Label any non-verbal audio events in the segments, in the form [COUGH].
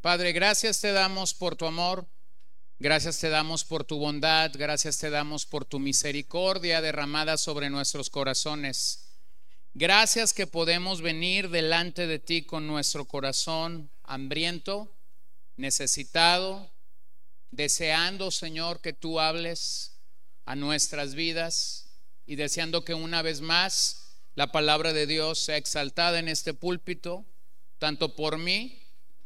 Padre, gracias te damos por tu amor, gracias te damos por tu bondad, gracias te damos por tu misericordia derramada sobre nuestros corazones. Gracias que podemos venir delante de ti con nuestro corazón hambriento, necesitado, deseando, Señor, que tú hables a nuestras vidas y deseando que una vez más la palabra de Dios sea exaltada en este púlpito, tanto por mí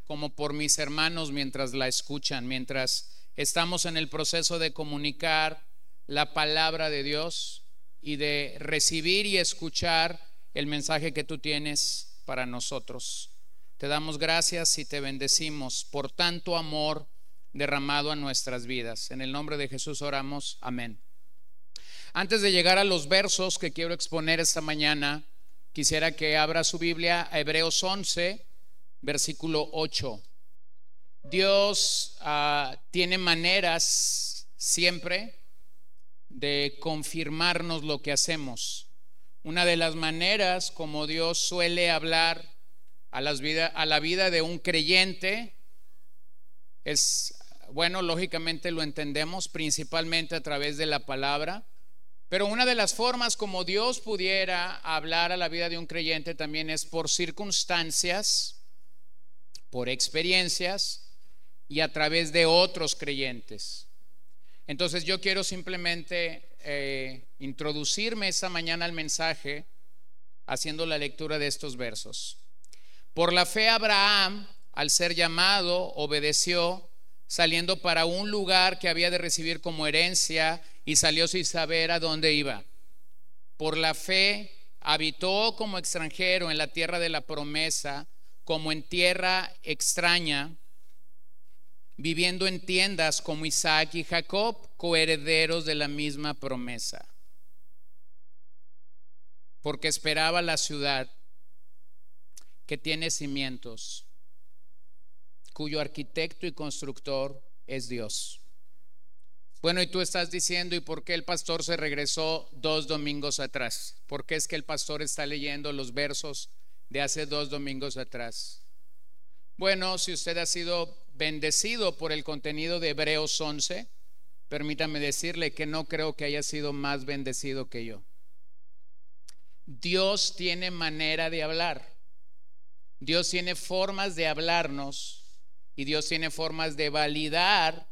como por mis hermanos mientras la escuchan, mientras estamos en el proceso de comunicar la palabra de Dios y de recibir y escuchar el mensaje que tú tienes para nosotros. Te damos gracias y te bendecimos por tanto amor derramado a nuestras vidas. En el nombre de Jesús oramos. Amén. Antes de llegar a los versos que quiero exponer esta mañana, quisiera que abra su Biblia a Hebreos 11, versículo 8. Dios ah, tiene maneras siempre de confirmarnos lo que hacemos. Una de las maneras como Dios suele hablar a, las a la vida de un creyente es, bueno, lógicamente lo entendemos principalmente a través de la palabra, pero una de las formas como Dios pudiera hablar a la vida de un creyente también es por circunstancias, por experiencias y a través de otros creyentes. Entonces yo quiero simplemente eh, introducirme esta mañana al mensaje haciendo la lectura de estos versos. Por la fe Abraham, al ser llamado, obedeció, saliendo para un lugar que había de recibir como herencia y salió sin saber a dónde iba. Por la fe habitó como extranjero en la tierra de la promesa, como en tierra extraña, viviendo en tiendas como Isaac y Jacob, coherederos de la misma promesa. Porque esperaba la ciudad que tiene cimientos, cuyo arquitecto y constructor es Dios. Bueno, y tú estás diciendo, ¿y por qué el pastor se regresó dos domingos atrás? ¿Por qué es que el pastor está leyendo los versos de hace dos domingos atrás? Bueno, si usted ha sido bendecido por el contenido de Hebreos 11, permítame decirle que no creo que haya sido más bendecido que yo. Dios tiene manera de hablar. Dios tiene formas de hablarnos y Dios tiene formas de validar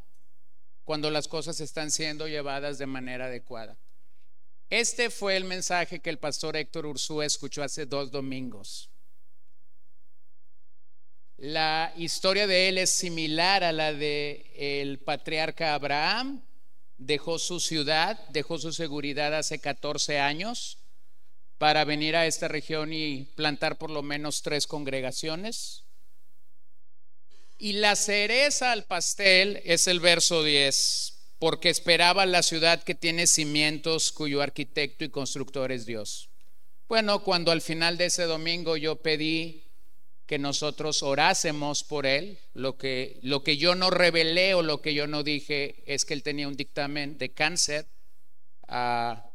cuando las cosas están siendo llevadas de manera adecuada. Este fue el mensaje que el pastor Héctor Ursúa escuchó hace dos domingos. La historia de él es similar a la de el patriarca Abraham. Dejó su ciudad, dejó su seguridad hace 14 años para venir a esta región y plantar por lo menos tres congregaciones. Y la cereza al pastel es el verso 10, porque esperaba la ciudad que tiene cimientos cuyo arquitecto y constructor es Dios. Bueno, cuando al final de ese domingo yo pedí que nosotros orásemos por él, lo que, lo que yo no revelé o lo que yo no dije es que él tenía un dictamen de cáncer a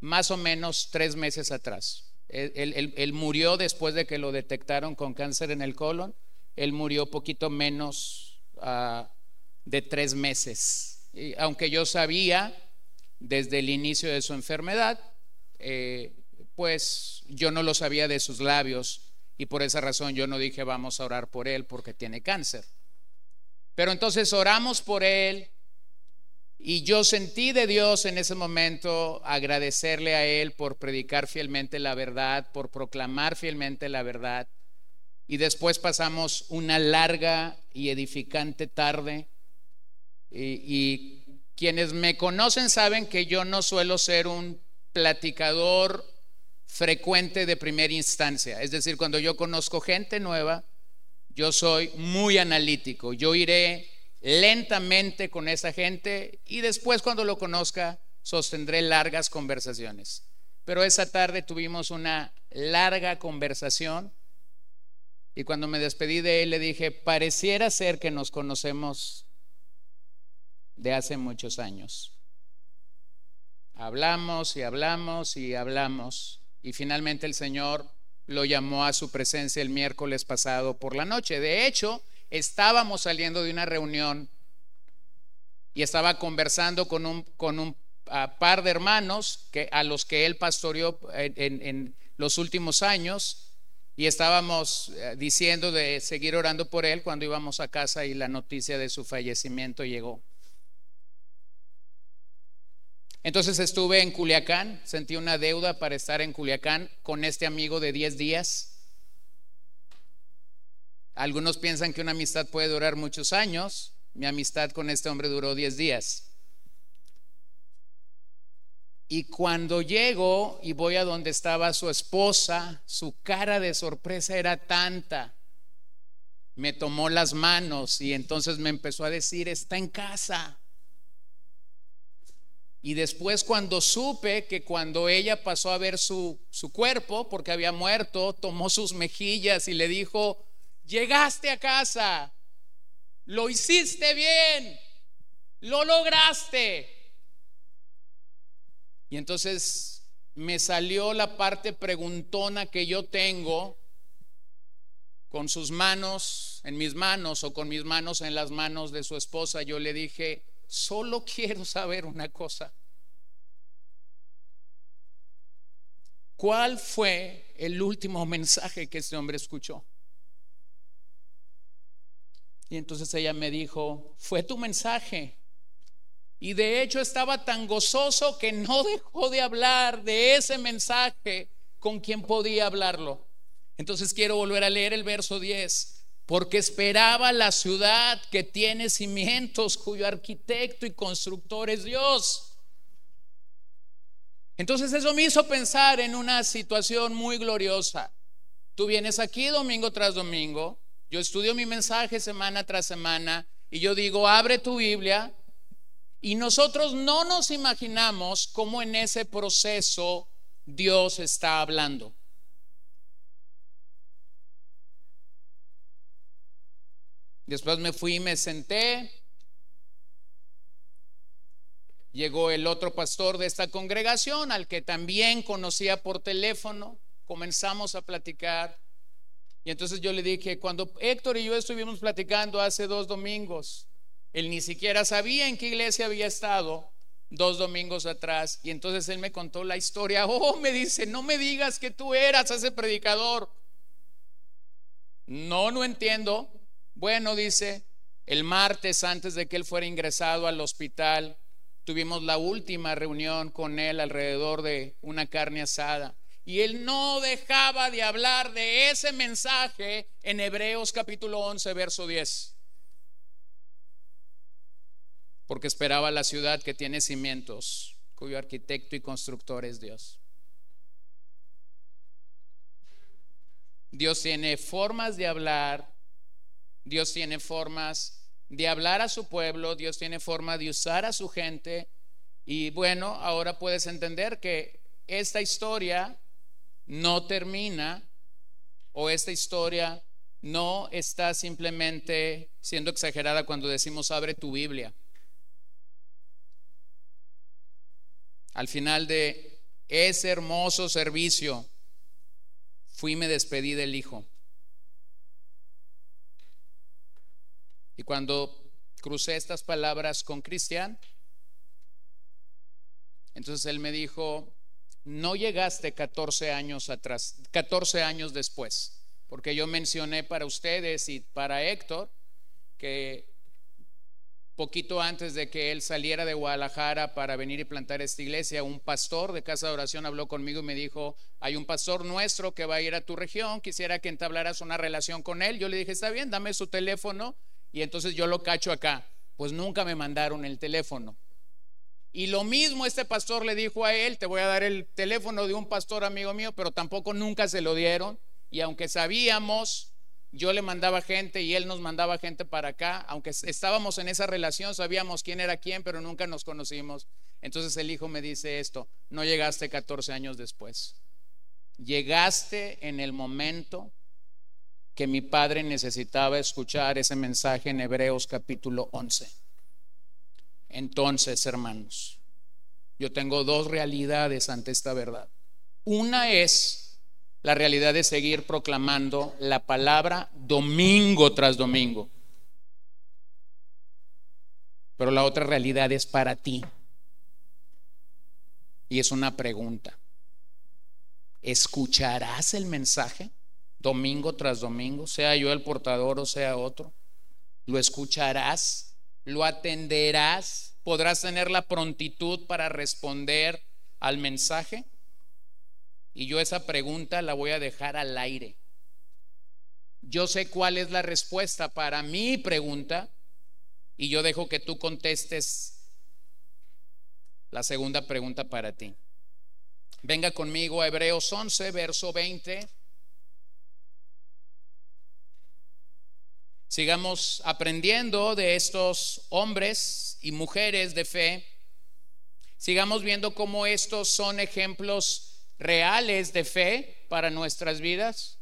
más o menos tres meses atrás. él murió después de que lo detectaron con cáncer en el colon él murió poquito menos ah, de tres meses. Aunque yo sabía desde el inicio de su enfermedad, eh, pues yo no lo sabía de sus labios y por esa razón yo no dije vamos a orar por él porque tiene cáncer. Pero entonces oramos por él y yo sentí de Dios en ese momento agradecerle a él por predicar fielmente la verdad, por proclamar fielmente la verdad y después pasamos una larga y edificante tarde. Y, quienes me conocen saben que yo no suelo ser un platicador frecuente de primera instancia. Es decir, cuando yo conozco gente nueva, yo soy muy analítico. Yo iré lentamente con esa gente y después cuando lo conozca sostendré largas conversaciones. Pero esa tarde tuvimos una larga conversación y cuando me despedí de él le dije, pareciera ser que nos conocemos de hace muchos años. Hablamos y hablamos y hablamos y finalmente el Señor lo llamó a su presencia el miércoles pasado por la noche. De hecho, estábamos saliendo de una reunión y estaba conversando con un, ah, par de hermanos a los que él pastoreó en, los últimos años y estábamos eh, diciendo de seguir orando por él cuando íbamos a casa y la noticia de su fallecimiento llegó. Entonces estuve en Culiacán, sentí una deuda para estar en Culiacán con este amigo de 10 días. Algunos piensan que una amistad puede durar muchos años. Mi amistad con este hombre duró 10 días. Y cuando llego y voy a donde estaba su esposa, su cara de sorpresa era tanta. Me tomó las manos y entonces me empezó a decir, está en casa. Y después cuando supe que cuando ella pasó a ver su, su cuerpo, porque había muerto, tomó sus mejillas y le dijo, llegaste a casa, lo hiciste bien, lo lograste. Y entonces me salió la parte preguntona que yo tengo con sus manos en mis manos o con mis manos en las manos de su esposa. Yo le dije, solo quiero saber una cosa. ¿Cuál fue el último mensaje que este hombre escuchó? Y entonces ella me dijo, fue tu mensaje. Y de hecho estaba tan gozoso que no [LAUGHS] dejó de hablar de ese mensaje con quien podía hablarlo. Entonces quiero volver a leer el verso 10. Porque esperaba la ciudad que tiene cimientos, cuyo arquitecto y constructor es Dios. Entonces eso me hizo pensar en una situación muy gloriosa. Tú vienes aquí domingo tras domingo yo estudio mi mensaje semana tras semana y yo digo, abre tu Biblia. Y nosotros no nos imaginamos cómo en ese proceso Dios está hablando. Después me fui y me senté. Llegó el otro pastor de esta congregación, al que también conocía por teléfono. Comenzamos a platicar. Y entonces yo le dije, cuando Héctor y yo estuvimos platicando hace dos domingos, él ni siquiera sabía en qué iglesia había estado dos domingos atrás. Y entonces él me contó la historia. [LAUGHS] Oh, me dice, no me digas que tú eras ese predicador. No, no entiendo. Bueno, dice, el martes antes de que él fuera ingresado al hospital, tuvimos la última reunión con él alrededor de una carne asada. Y él no dejaba de hablar de ese mensaje en Hebreos capítulo 11, verso 10. Porque esperaba la ciudad que tiene cimientos, cuyo arquitecto y constructor es Dios. Dios tiene formas de hablar, Dios tiene formas de hablar a su pueblo, Dios tiene forma de usar a su gente. Y bueno, ahora puedes entender que esta historia no termina o esta historia no está simplemente siendo exagerada cuando decimos abre tu Biblia. Al final de ese hermoso servicio, fui y me despedí del Hijo. Y cuando crucé estas palabras con Cristian, entonces él me dijo, no llegaste 14 años atrás, 14 años después, porque yo mencioné para ustedes y para Héctor que poquito antes de que él saliera de Guadalajara para venir y plantar esta iglesia, un pastor de casa de oración habló conmigo y me dijo, hay un pastor nuestro que va a ir a tu región, quisiera que entablaras una relación con él. Yo le dije, está bien, dame su teléfono y entonces yo lo cacho acá. Pues nunca me mandaron el teléfono. Y lo mismo este pastor le dijo a él, te voy a dar el teléfono de un pastor amigo mío, pero tampoco nunca se lo dieron. Y aunque sabíamos, yo le mandaba gente y él nos mandaba gente para acá, aunque estábamos en esa relación, sabíamos quién era quién, pero nunca nos conocimos. Entonces el hijo me dice esto, no llegaste 14 años después. Llegaste en el momento que mi padre necesitaba escuchar ese mensaje en Hebreos capítulo 11. Entonces, hermanos, yo tengo dos realidades ante esta verdad. Una es la realidad de seguir proclamando la palabra domingo tras domingo. pero la otra realidad es para ti. Y es una pregunta. ¿Escucharás el mensaje domingo tras domingo, sea yo el portador o sea otro? ¿Lo escucharás? ¿Lo atenderás? ¿Podrás tener la prontitud para responder al mensaje? Y yo esa pregunta la voy a dejar al aire. Yo sé cuál es la respuesta para mi pregunta y yo dejo que tú contestes la segunda pregunta para ti. Venga conmigo a Hebreos 11, verso 20. Sigamos aprendiendo de estos hombres y mujeres de fe. Sigamos viendo cómo estos son ejemplos reales de fe para nuestras vidas.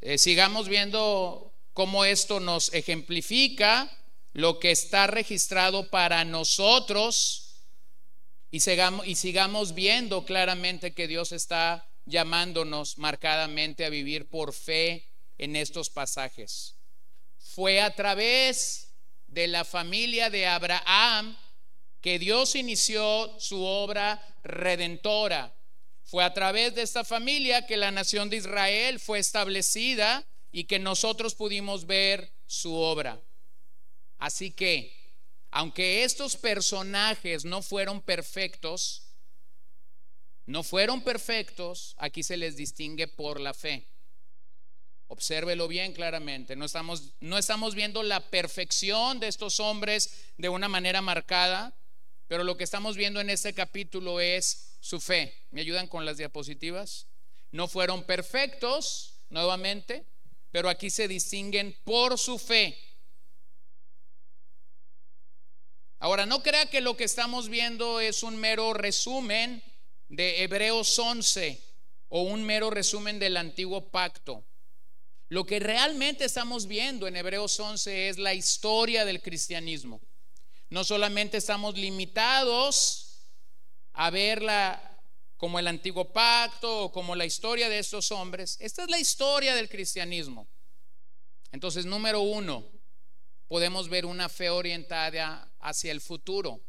Eh, sigamos viendo cómo esto nos ejemplifica lo que está registrado para nosotros y sigamos, y sigamos viendo claramente que Dios está llamándonos marcadamente a vivir por fe en estos pasajes. Fue a través de la familia de Abraham que Dios inició su obra redentora. Fue a través de esta familia que la nación de Israel fue establecida y que nosotros pudimos ver su obra. Así que, aunque estos personajes no fueron perfectos, no fueron perfectos, aquí se les distingue por la fe. Obsérvelo bien claramente. No estamos, no estamos viendo la perfección de estos hombres de una manera marcada, pero lo que estamos viendo en este capítulo es su fe. ¿Me ayudan con las diapositivas? No fueron perfectos, nuevamente, pero aquí se distinguen por su fe. Ahora, no crea que lo que estamos viendo es un mero resumen de Hebreos 11 o un mero resumen del antiguo pacto. Lo que realmente estamos viendo en Hebreos 11 es la historia del cristianismo. No solamente estamos limitados a verla como el antiguo pacto o como la historia de estos hombres, esta es la historia del cristianismo. Entonces, número uno, podemos ver una fe orientada hacia el futuro.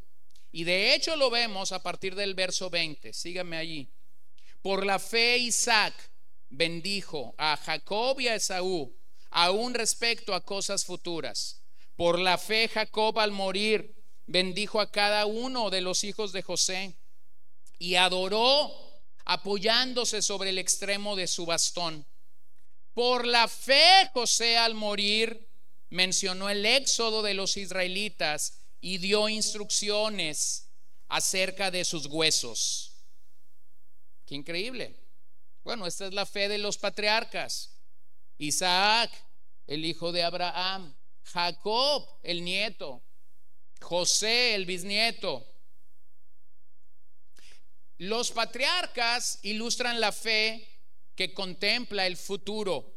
Y de hecho lo vemos a partir del verso 20. Síganme allí. Por la fe Isaac bendijo a Jacob y a Esaú, aún respecto a cosas futuras. Por la fe Jacob al morir bendijo a cada uno de los hijos de José y adoró apoyándose sobre el extremo de su bastón. Por la fe José al morir mencionó el éxodo de los israelitas y dio instrucciones acerca de sus huesos. Qué increíble. Bueno, esta es la fe de los patriarcas. Isaac, el hijo de Abraham. Jacob, el nieto. José, el bisnieto. Los patriarcas ilustran la fe que contempla el futuro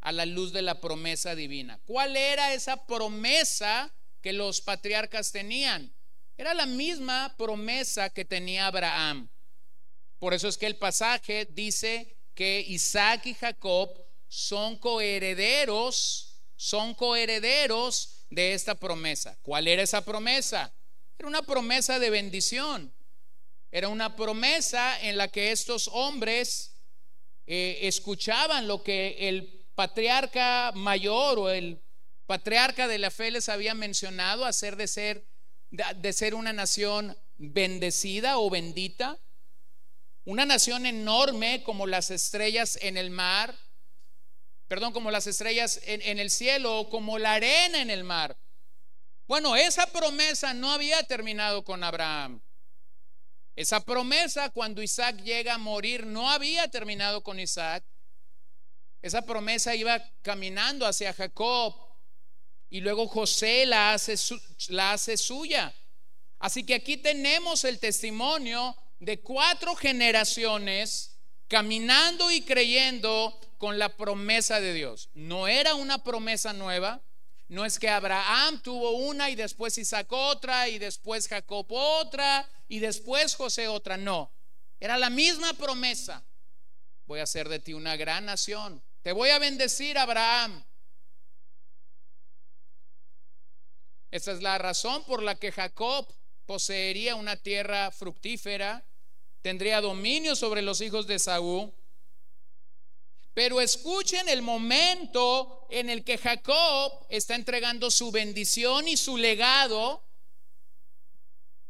a la luz de la promesa divina. ¿Cuál era esa promesa que los patriarcas tenían? Era la misma promesa que tenía Abraham. Por eso es que el pasaje dice que Isaac y Jacob son coherederos, son coherederos de esta promesa. ¿Cuál era esa promesa? Era una promesa de bendición. Era una promesa en la que estos hombres eh, escuchaban lo que el patriarca mayor o el patriarca de la fe les había mencionado, hacer de ser, de ser una nación bendecida o bendita, una nación enorme como las estrellas en el mar, perdón, como las estrellas en, el cielo o como la arena en el mar. Bueno, esa promesa no había terminado con Abraham. Esa promesa cuando Isaac llega a morir no había terminado con Isaac, esa promesa iba caminando hacia Jacob y luego José la hace, la hace suya. Así que aquí tenemos el testimonio de cuatro generaciones caminando y creyendo con la promesa de Dios. No era una promesa nueva. No es que Abraham tuvo una y después Isaac otra y después Jacob otra y después José otra. No, era la misma promesa. Voy a hacer de ti una gran nación. Te voy a bendecir, Abraham. Esta es la razón por la que Jacob poseería una tierra fructífera, tendría dominio sobre los hijos de Saúl. Pero escuchen el momento en el que Jacob está entregando su bendición y su legado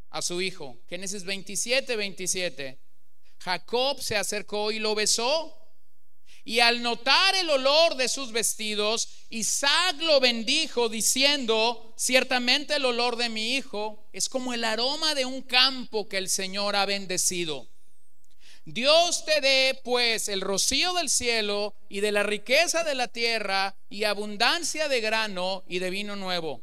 a su hijo. Génesis 27, 27. Jacob se acercó y lo besó. Y al notar el olor de sus vestidos, Isaac lo bendijo diciendo, ciertamente el olor de mi hijo es como el aroma de un campo que el Señor ha bendecido. Dios te dé pues el rocío del cielo y de la riqueza de la tierra y abundancia de grano y de vino nuevo.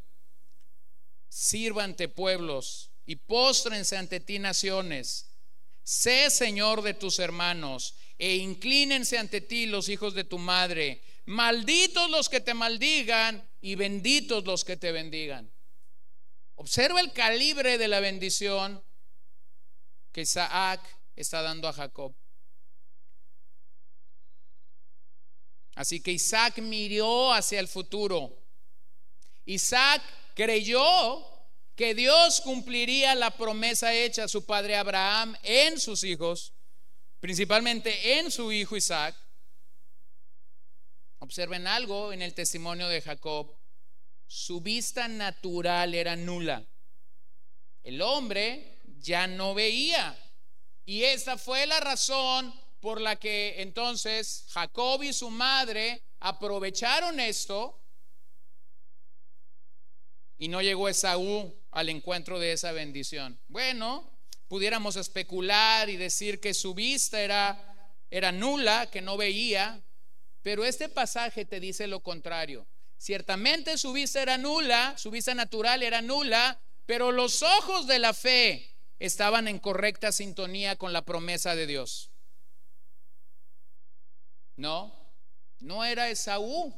Sírvante pueblos y póstrense ante ti naciones. Sé Señor de tus hermanos e inclínense ante ti los hijos de tu madre. Malditos los que te maldigan y benditos los que te bendigan. Observa el calibre de la bendición que Isaac está dando a Jacob. Así que Isaac miró hacia el futuro. Isaac creyó que Dios cumpliría la promesa hecha a su padre Abraham en sus hijos, principalmente en su hijo Isaac. Observen algo en el testimonio de Jacob. Su vista natural era nula. El hombre ya no veía. Y esa fue la razón por la que entonces Jacob y su madre aprovecharon esto y no llegó Esaú al encuentro de esa bendición. Bueno, pudiéramos especular y decir que su vista era, era nula, que no veía, pero este pasaje te dice lo contrario. Ciertamente su vista era nula, su vista natural era nula, pero los ojos de la fe estaban en correcta sintonía con la promesa de Dios. No, no era Esaú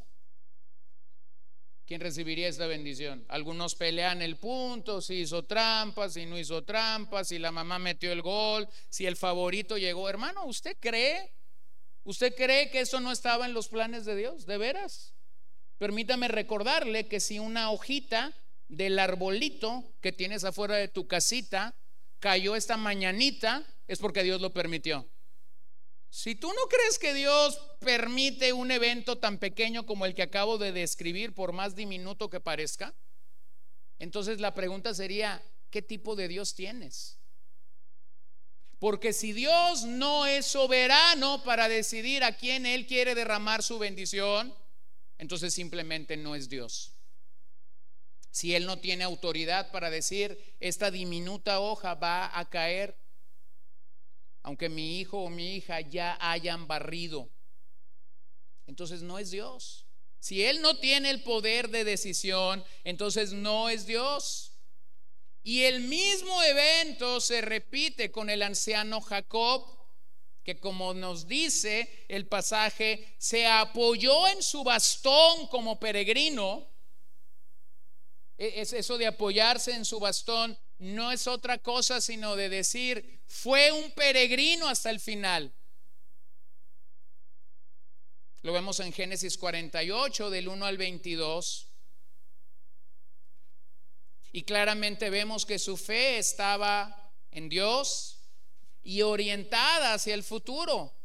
¿quién recibiría esta bendición? Algunos pelean el punto, si hizo trampas, si no hizo trampas, si la mamá metió el gol, si el favorito llegó. Hermano, ¿usted cree? ¿Usted cree que eso no estaba en los planes de Dios? ¿De veras? Permítame recordarle que si una hojita del arbolito que tienes afuera de tu casita cayó esta mañanita, es porque Dios lo permitió. Si tú no crees que Dios permite un evento tan pequeño como el que acabo de describir, por más diminuto que parezca, entonces la pregunta sería, ¿qué tipo de Dios tienes? Porque si Dios no es soberano para decidir a quién Él quiere derramar su bendición, entonces simplemente no es Dios. Si Él no tiene autoridad para decir, esta diminuta hoja va a caer aunque mi hijo o mi hija ya hayan barrido. Entonces no es Dios. Si Él no tiene el poder de decisión, entonces no es Dios. Y el mismo evento se repite con el anciano Jacob, que como nos dice el pasaje, se apoyó en su bastón como peregrino. E, es eso de apoyarse en su bastón no es otra cosa sino de decir, fue un peregrino hasta el final. Lo vemos en Génesis 48, del 1 al 22. Y claramente vemos que su fe estaba en Dios y orientada hacia el futuro.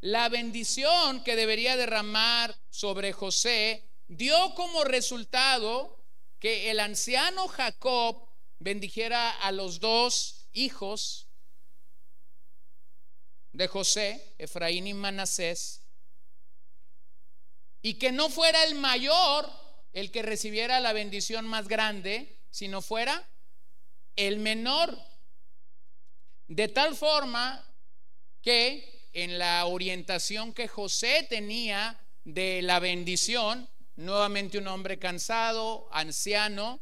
La bendición que debería derramar sobre José dio como resultado que el anciano Jacob bendijera a los dos hijos de José, Efraín y Manasés, y que no fuera el mayor el que recibiera la bendición más grande, sino fuera el menor. De tal forma que en la orientación que José tenía de la bendición, nuevamente un hombre cansado, anciano,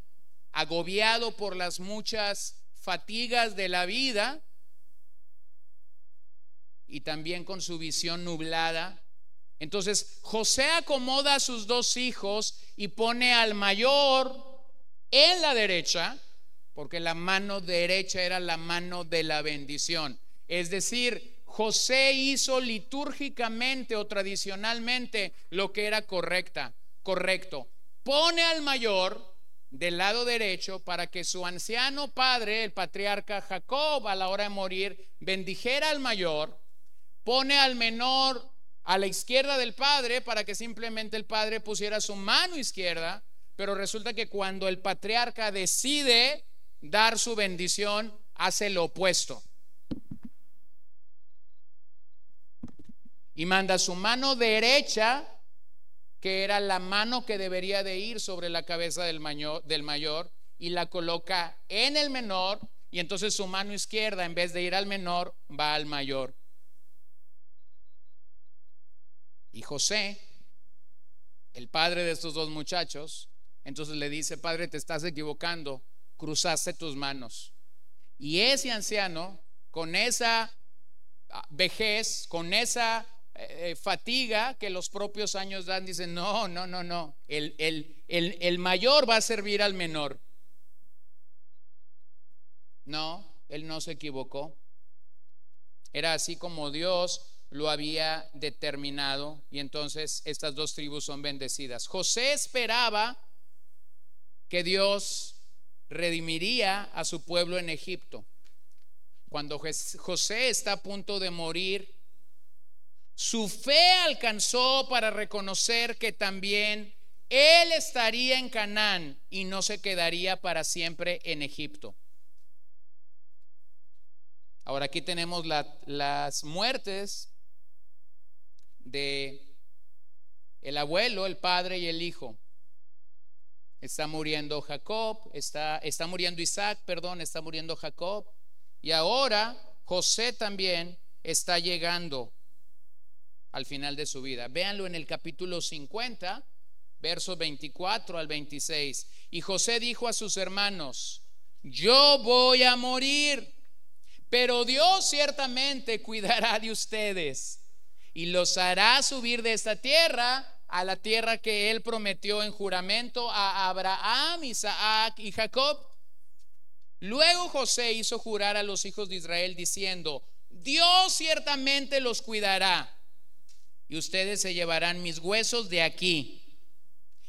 agobiado por las muchas fatigas de la vida y también con su visión nublada. Entonces José acomoda a sus dos hijos y pone al mayor en la derecha, porque la mano derecha era la mano de la bendición. Es decir, José hizo litúrgicamente o tradicionalmente lo que era correcta correcto. Pone al mayor del lado derecho para que su anciano padre, el patriarca Jacob, a la hora de morir, bendijera al mayor, pone al menor a la izquierda del padre para que simplemente el padre pusiera su mano izquierda, pero resulta que cuando el patriarca decide dar su bendición, hace lo opuesto. Y manda su mano derecha que era la mano que debería de ir sobre la cabeza del mayor, del mayor y la coloca en el menor y entonces su mano izquierda en vez de ir al menor va al mayor. Y José, el padre de estos dos muchachos, entonces le dice, padre, te estás equivocando, cruzaste tus manos. Y ese anciano, con esa ah, vejez, con esa eh, fatiga que los propios años dan, dicen, no, no, no, no, el, el, el, mayor va a servir al menor. No, él no se equivocó. Era así como Dios lo había determinado y entonces estas dos tribus son bendecidas. José esperaba que Dios redimiría a su pueblo en Egipto. Cuando José está a punto de morir, su fe alcanzó para reconocer que también él estaría en Canaán y no se quedaría para siempre en Egipto. Ahora aquí tenemos las muertes de el abuelo, el padre y el hijo. Está muriendo Jacob, está, está muriendo Isaac, perdón, está muriendo Jacob. Y ahora José también está llegando al final de su vida. Véanlo en el capítulo 50, versos 24 al 26. Y José dijo a sus hermanos, yo voy a morir, pero Dios ciertamente cuidará de ustedes y los hará subir de esta tierra a la tierra que él prometió en juramento a Abraham, Isaac y Jacob. Luego José hizo jurar a los hijos de Israel diciendo, Dios ciertamente los cuidará y ustedes se llevarán mis huesos de aquí.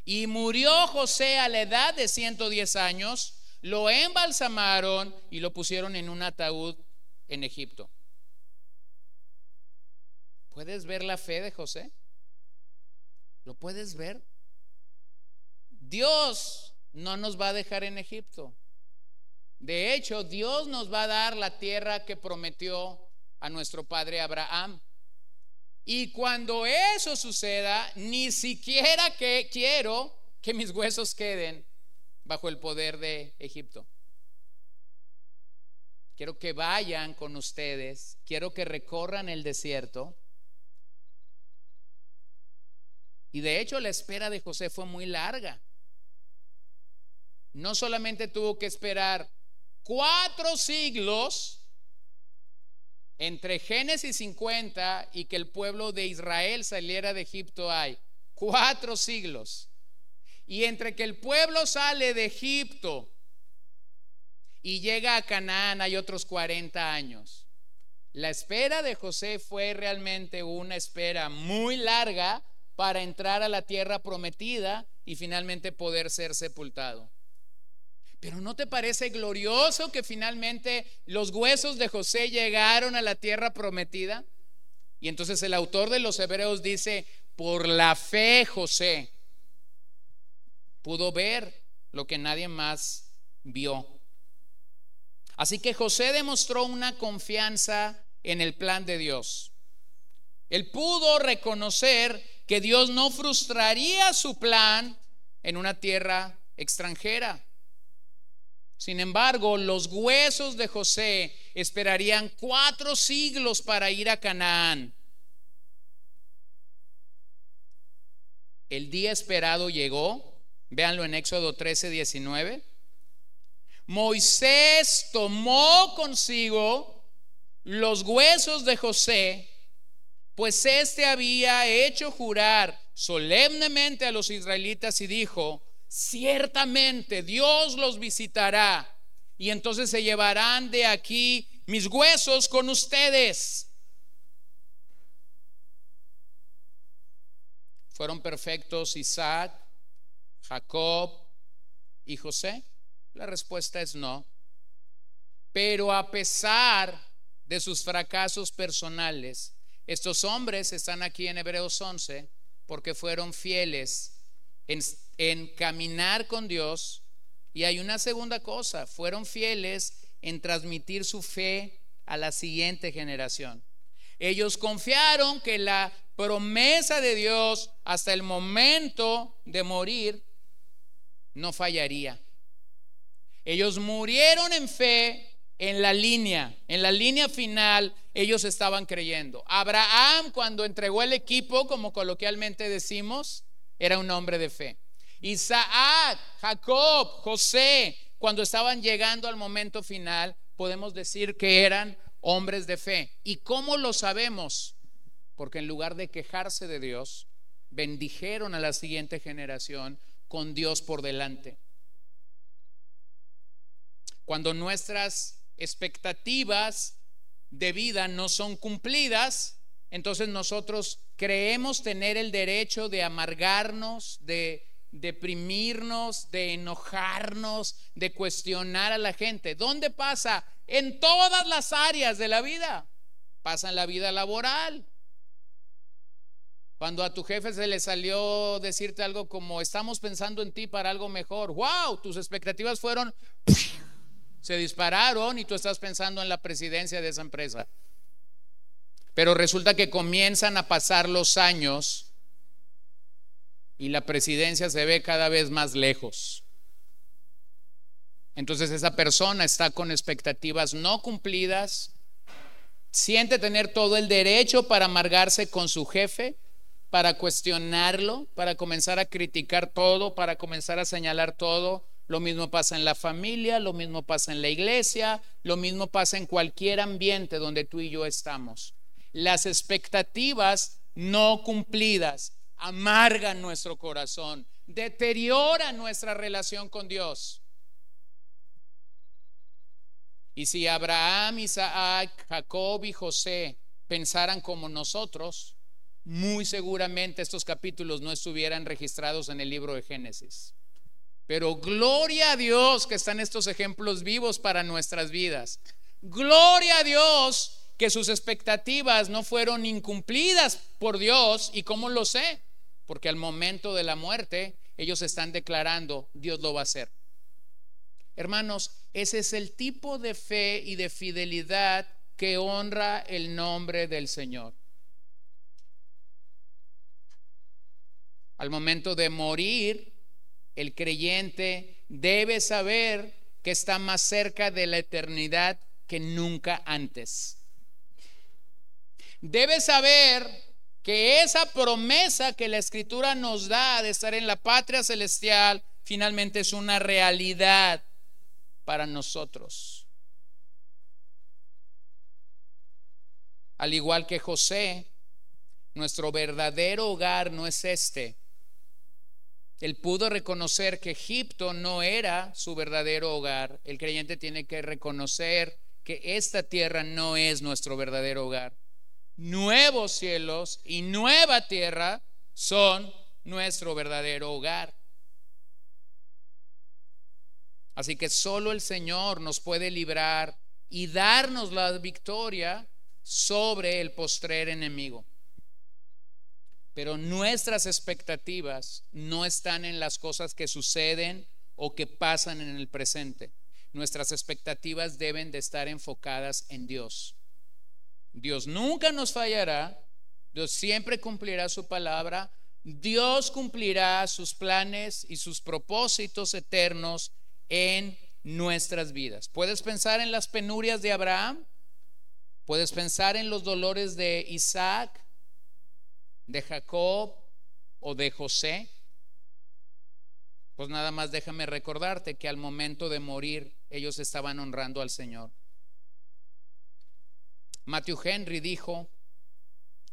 Y murió José a la edad de 110 años, lo embalsamaron y lo pusieron en un ataúd en Egipto. ¿Puedes ver la fe de José? ¿Lo puedes ver? Dios no nos va a dejar en Egipto. De hecho, Dios nos va a dar la tierra que prometió a nuestro padre Abraham. Y cuando eso suceda, ni siquiera que quiero que mis huesos queden bajo el poder de Egipto. Quiero que vayan con ustedes, quiero que recorran el desierto. Y de hecho la espera de José fue muy larga. No solamente tuvo que esperar cuatro siglos entre Génesis 50 y que el pueblo de Israel saliera de Egipto hay cuatro siglos. Y entre que el pueblo sale de Egipto y llega a Canaán hay otros 40 años. La espera de José fue realmente una espera muy larga para entrar a la tierra prometida y finalmente poder ser sepultado. Pero ¿no te parece glorioso que finalmente los huesos de José llegaron a la tierra prometida? Y entonces el autor de los Hebreos dice, por la fe José pudo ver lo que nadie más vio. Así que José demostró una confianza en el plan de Dios. Él pudo reconocer que Dios no frustraría su plan en una tierra extranjera. Sin embargo, los huesos de José esperarían cuatro siglos para ir a Canaán. El día esperado llegó. Véanlo en Éxodo 13, 19. Moisés tomó consigo los huesos de José, pues éste había hecho jurar solemnemente a los israelitas y dijo, ciertamente Dios los visitará y entonces se llevarán de aquí mis huesos con ustedes. Fueron perfectos Isaac, Jacob y José? La respuesta es no. Pero a pesar de sus fracasos personales, estos hombres están aquí en Hebreos 11 porque fueron fieles en, en, caminar con Dios. Y hay una segunda cosa, fueron fieles en transmitir su fe a la siguiente generación. Ellos confiaron que la promesa de Dios hasta el momento de morir no fallaría. Ellos murieron en fe en la línea, en la línea final, ellos estaban creyendo. Abraham, cuando entregó el equipo, como coloquialmente decimos, era un hombre de fe. Isaac, Jacob, José, cuando estaban llegando al momento final, podemos decir que eran hombres de fe. ¿Y cómo lo sabemos? Porque en lugar de quejarse de Dios, bendijeron a la siguiente generación con Dios por delante. Cuando nuestras expectativas de vida no son cumplidas, entonces nosotros creemos tener el derecho de amargarnos, de deprimirnos, de enojarnos, de cuestionar a la gente. ¿Dónde pasa? En todas las áreas de la vida. Pasa en la vida laboral. Cuando a tu jefe se le salió decirte algo como estamos pensando en ti para algo mejor. ¡Wow! Tus expectativas fueron [LAUGHS] se dispararon y tú estás pensando en la presidencia de esa empresa. Pero resulta que comienzan a pasar los años y la presidencia se ve cada vez más lejos. Entonces esa persona está con expectativas no cumplidas, siente tener todo el derecho para amargarse con su jefe, para cuestionarlo, para comenzar a criticar todo, para comenzar a señalar todo, lo mismo pasa en la familia, lo mismo pasa en la iglesia, lo mismo pasa en cualquier ambiente donde tú y yo estamos. Las expectativas no cumplidas amargan nuestro corazón, deterioran nuestra relación con Dios. Y si Abraham, Isaac, Jacob y José pensaran como nosotros, muy seguramente estos capítulos no estuvieran registrados en el libro de Génesis. Pero gloria a Dios que están estos ejemplos vivos para nuestras vidas. Gloria a Dios que sus expectativas no fueron incumplidas por Dios. ¿Y cómo lo sé? Porque al momento de la muerte ellos están declarando, Dios lo va a hacer. Hermanos, ese es el tipo de fe y de fidelidad que honra el nombre del Señor. Al momento de morir, el creyente debe saber que está más cerca de la eternidad que nunca antes. Debe saber que esa promesa que la escritura nos da de estar en la patria celestial finalmente es una realidad para nosotros. Al igual que José, nuestro verdadero hogar no es este, él pudo reconocer que Egipto no era su verdadero hogar. El creyente tiene que reconocer que esta tierra no es nuestro verdadero hogar. Nuevos cielos y nueva tierra son nuestro verdadero hogar. Así que solo el Señor nos puede librar y darnos la victoria sobre el postrer enemigo. Pero nuestras expectativas no están en las cosas que suceden o que pasan en el presente. Nuestras expectativas deben de estar enfocadas en Dios. Dios nunca nos fallará, Dios siempre cumplirá su palabra, Dios cumplirá sus planes y sus propósitos eternos en nuestras vidas. Puedes pensar en las penurias de Abraham, puedes pensar en los dolores de Isaac, de Jacob o de José? Pues nada más déjame recordarte que al momento de morir ellos estaban honrando al Señor. Matthew Henry dijo,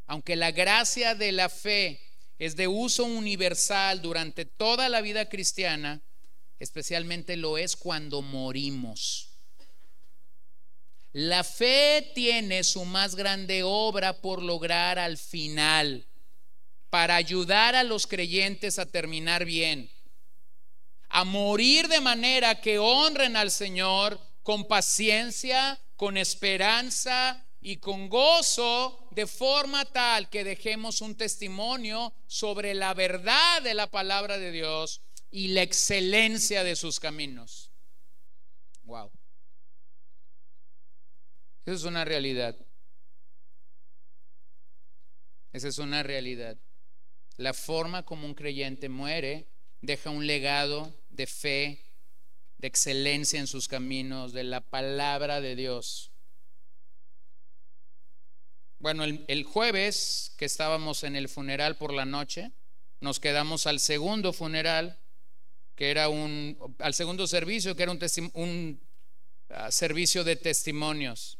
aunque la gracia de la fe es de uso universal durante toda la vida cristiana, especialmente lo es cuando morimos. La fe tiene su más grande obra por lograr al final para ayudar a los creyentes a terminar bien. a morir de manera que honren al Señor con paciencia, con esperanza y con gozo, de forma tal que dejemos un testimonio sobre la verdad de la palabra de Dios y la excelencia de sus caminos. Wow. Esa es una realidad. Esa es una realidad. La forma como un creyente muere deja un legado de fe, de excelencia en sus caminos, de la palabra de Dios. Bueno, el, jueves que estábamos en el funeral por la noche, nos quedamos al segundo funeral, que era un, al segundo servicio, que era un, un ah, servicio de testimonios.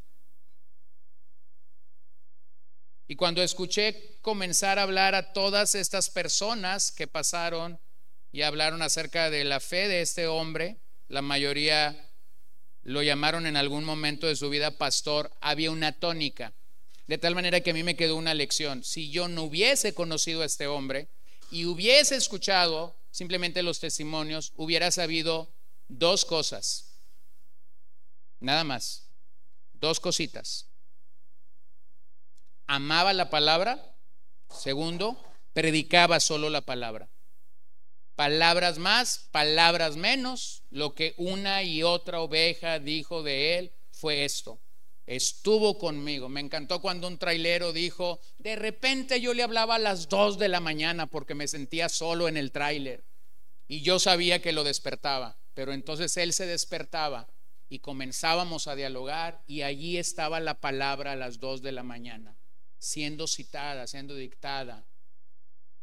Y cuando escuché comenzar a hablar a todas estas personas que pasaron y hablaron acerca de la fe de este hombre, la mayoría lo llamaron en algún momento de su vida pastor, había una tónica. De tal manera que a mí me quedó una lección. Si yo no hubiese conocido a este hombre y hubiese escuchado simplemente los testimonios, hubiera sabido dos cosas. Nada más. Dos cositas. Amaba la palabra. Segundo, predicaba solo la palabra. Palabras más, palabras menos. Lo que una y otra oveja dijo de él fue esto. Estuvo conmigo. Me encantó cuando un trailero dijo, de repente yo le hablaba a las dos de la mañana porque me sentía solo en el tráiler. Y yo sabía que lo despertaba. Pero entonces él se despertaba y comenzábamos a dialogar y allí estaba la palabra a las dos de la mañana, siendo citada, siendo dictada.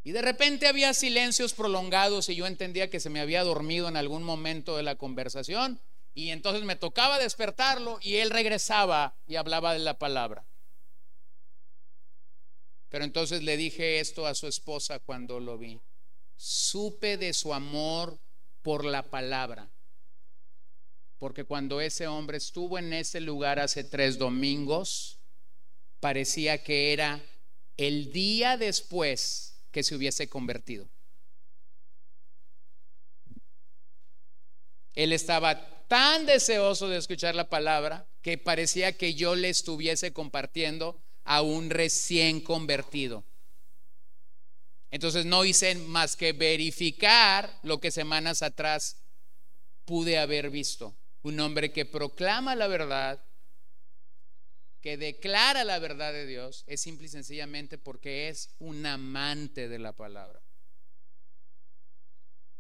Y de repente había silencios prolongados y yo entendía que se me había dormido en algún momento de la conversación. Y entonces me tocaba despertarlo y él regresaba y hablaba de la palabra. Pero entonces le dije esto a su esposa cuando lo vi. Supe de su amor por la palabra. Porque cuando ese hombre estuvo en ese lugar hace tres domingos, parecía que era el día después que se hubiese convertido. Él estaba tan deseoso de escuchar la palabra que parecía que yo le estuviese compartiendo a un recién convertido. Entonces no hice más que verificar lo que semanas atrás pude haber visto. Un hombre que proclama la verdad, que declara la verdad de Dios es simple y sencillamente porque es un amante de la palabra.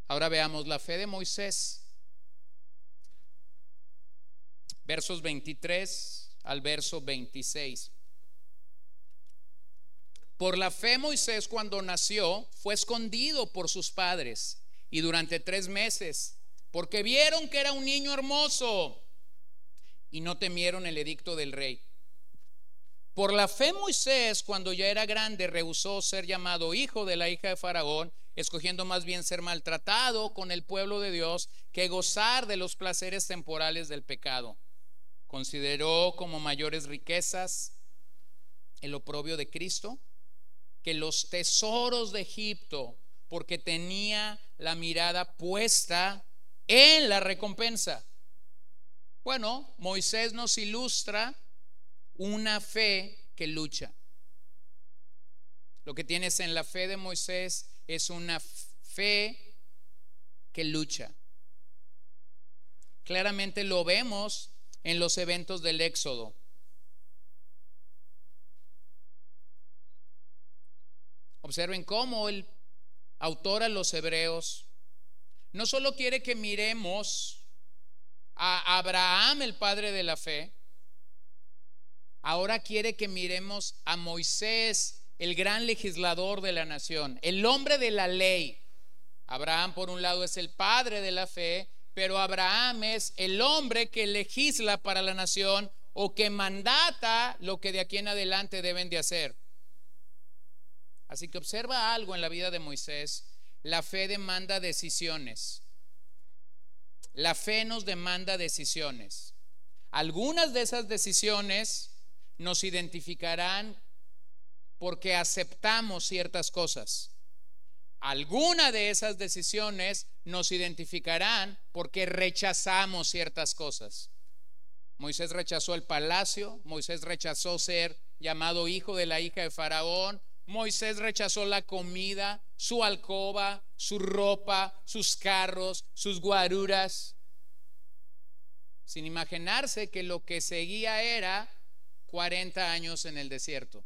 Ahora veamos la fe de Moisés. Versos 23 al verso 26. Por la fe Moisés cuando nació fue escondido por sus padres y durante tres meses, porque vieron que era un niño hermoso y no temieron el edicto del rey. Por la fe Moisés, cuando ya era grande, rehusó ser llamado hijo de la hija de Faraón, escogiendo más bien ser maltratado con el pueblo de Dios que gozar de los placeres temporales del pecado. Consideró como mayores riquezas el oprobio de Cristo que los tesoros de Egipto, porque tenía la mirada puesta en la recompensa. Bueno, Moisés nos ilustra una fe que lucha. Lo que tienes en la fe de Moisés es una fe que lucha. Claramente lo vemos en los eventos del Éxodo. Observen cómo el autor a los hebreos no solo quiere que miremos a Abraham, el padre de la fe, ahora quiere que miremos a Moisés, el gran legislador de la nación, el hombre de la ley. Abraham por un lado es el padre de la fe, pero Abraham es el hombre que legisla para la nación o que mandata lo que de aquí en adelante deben de hacer. Así que observa algo en la vida de Moisés. La fe demanda decisiones. La fe nos demanda decisiones. Algunas de esas decisiones nos identificarán porque aceptamos ciertas cosas. Alguna de esas decisiones nos identificarán porque rechazamos ciertas cosas. Moisés rechazó el palacio, Moisés rechazó ser llamado hijo de la hija de Faraón, Moisés rechazó la comida, su alcoba, su ropa, sus carros, sus guaruras, sin imaginarse que lo que seguía era 40 años en el desierto.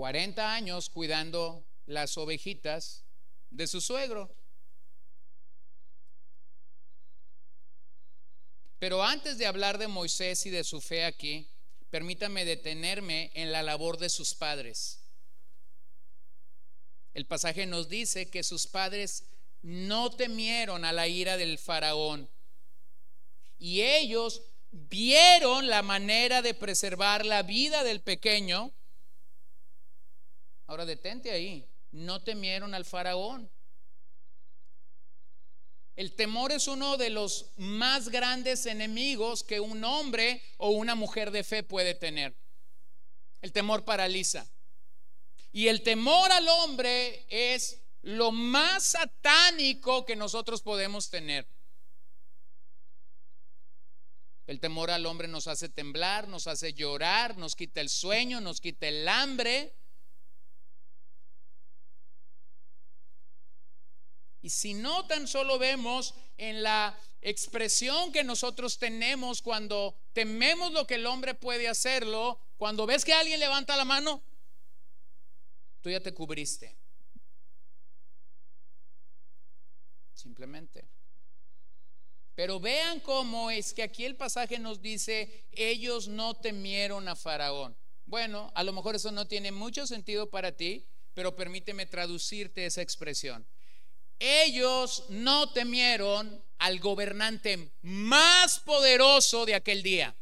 40 años cuidando las ovejitas de su suegro. Pero antes de hablar de Moisés y de su fe aquí, permítame detenerme en la labor de sus padres. El pasaje nos dice que sus padres no temieron a la ira del faraón y ellos vieron la manera de preservar la vida del pequeño. Ahora detente ahí, no temieron al faraón. El temor es uno de los más grandes enemigos que un hombre o una mujer de fe puede tener. El temor paraliza. Y el temor al hombre es lo más satánico que nosotros podemos tener. El temor al hombre nos hace temblar, nos hace llorar, nos quita el sueño, nos quita el hambre. Y si no tan solo vemos en la expresión que nosotros tenemos cuando tememos lo que el hombre puede hacerlo, cuando ves que alguien levanta la mano, tú ya te cubriste. Simplemente. Pero vean cómo es que aquí el pasaje nos dice, ellos no temieron a Faraón. Bueno, a lo mejor eso no tiene mucho sentido para ti, pero permíteme traducirte esa expresión. Ellos no temieron al gobernante más poderoso de aquel día.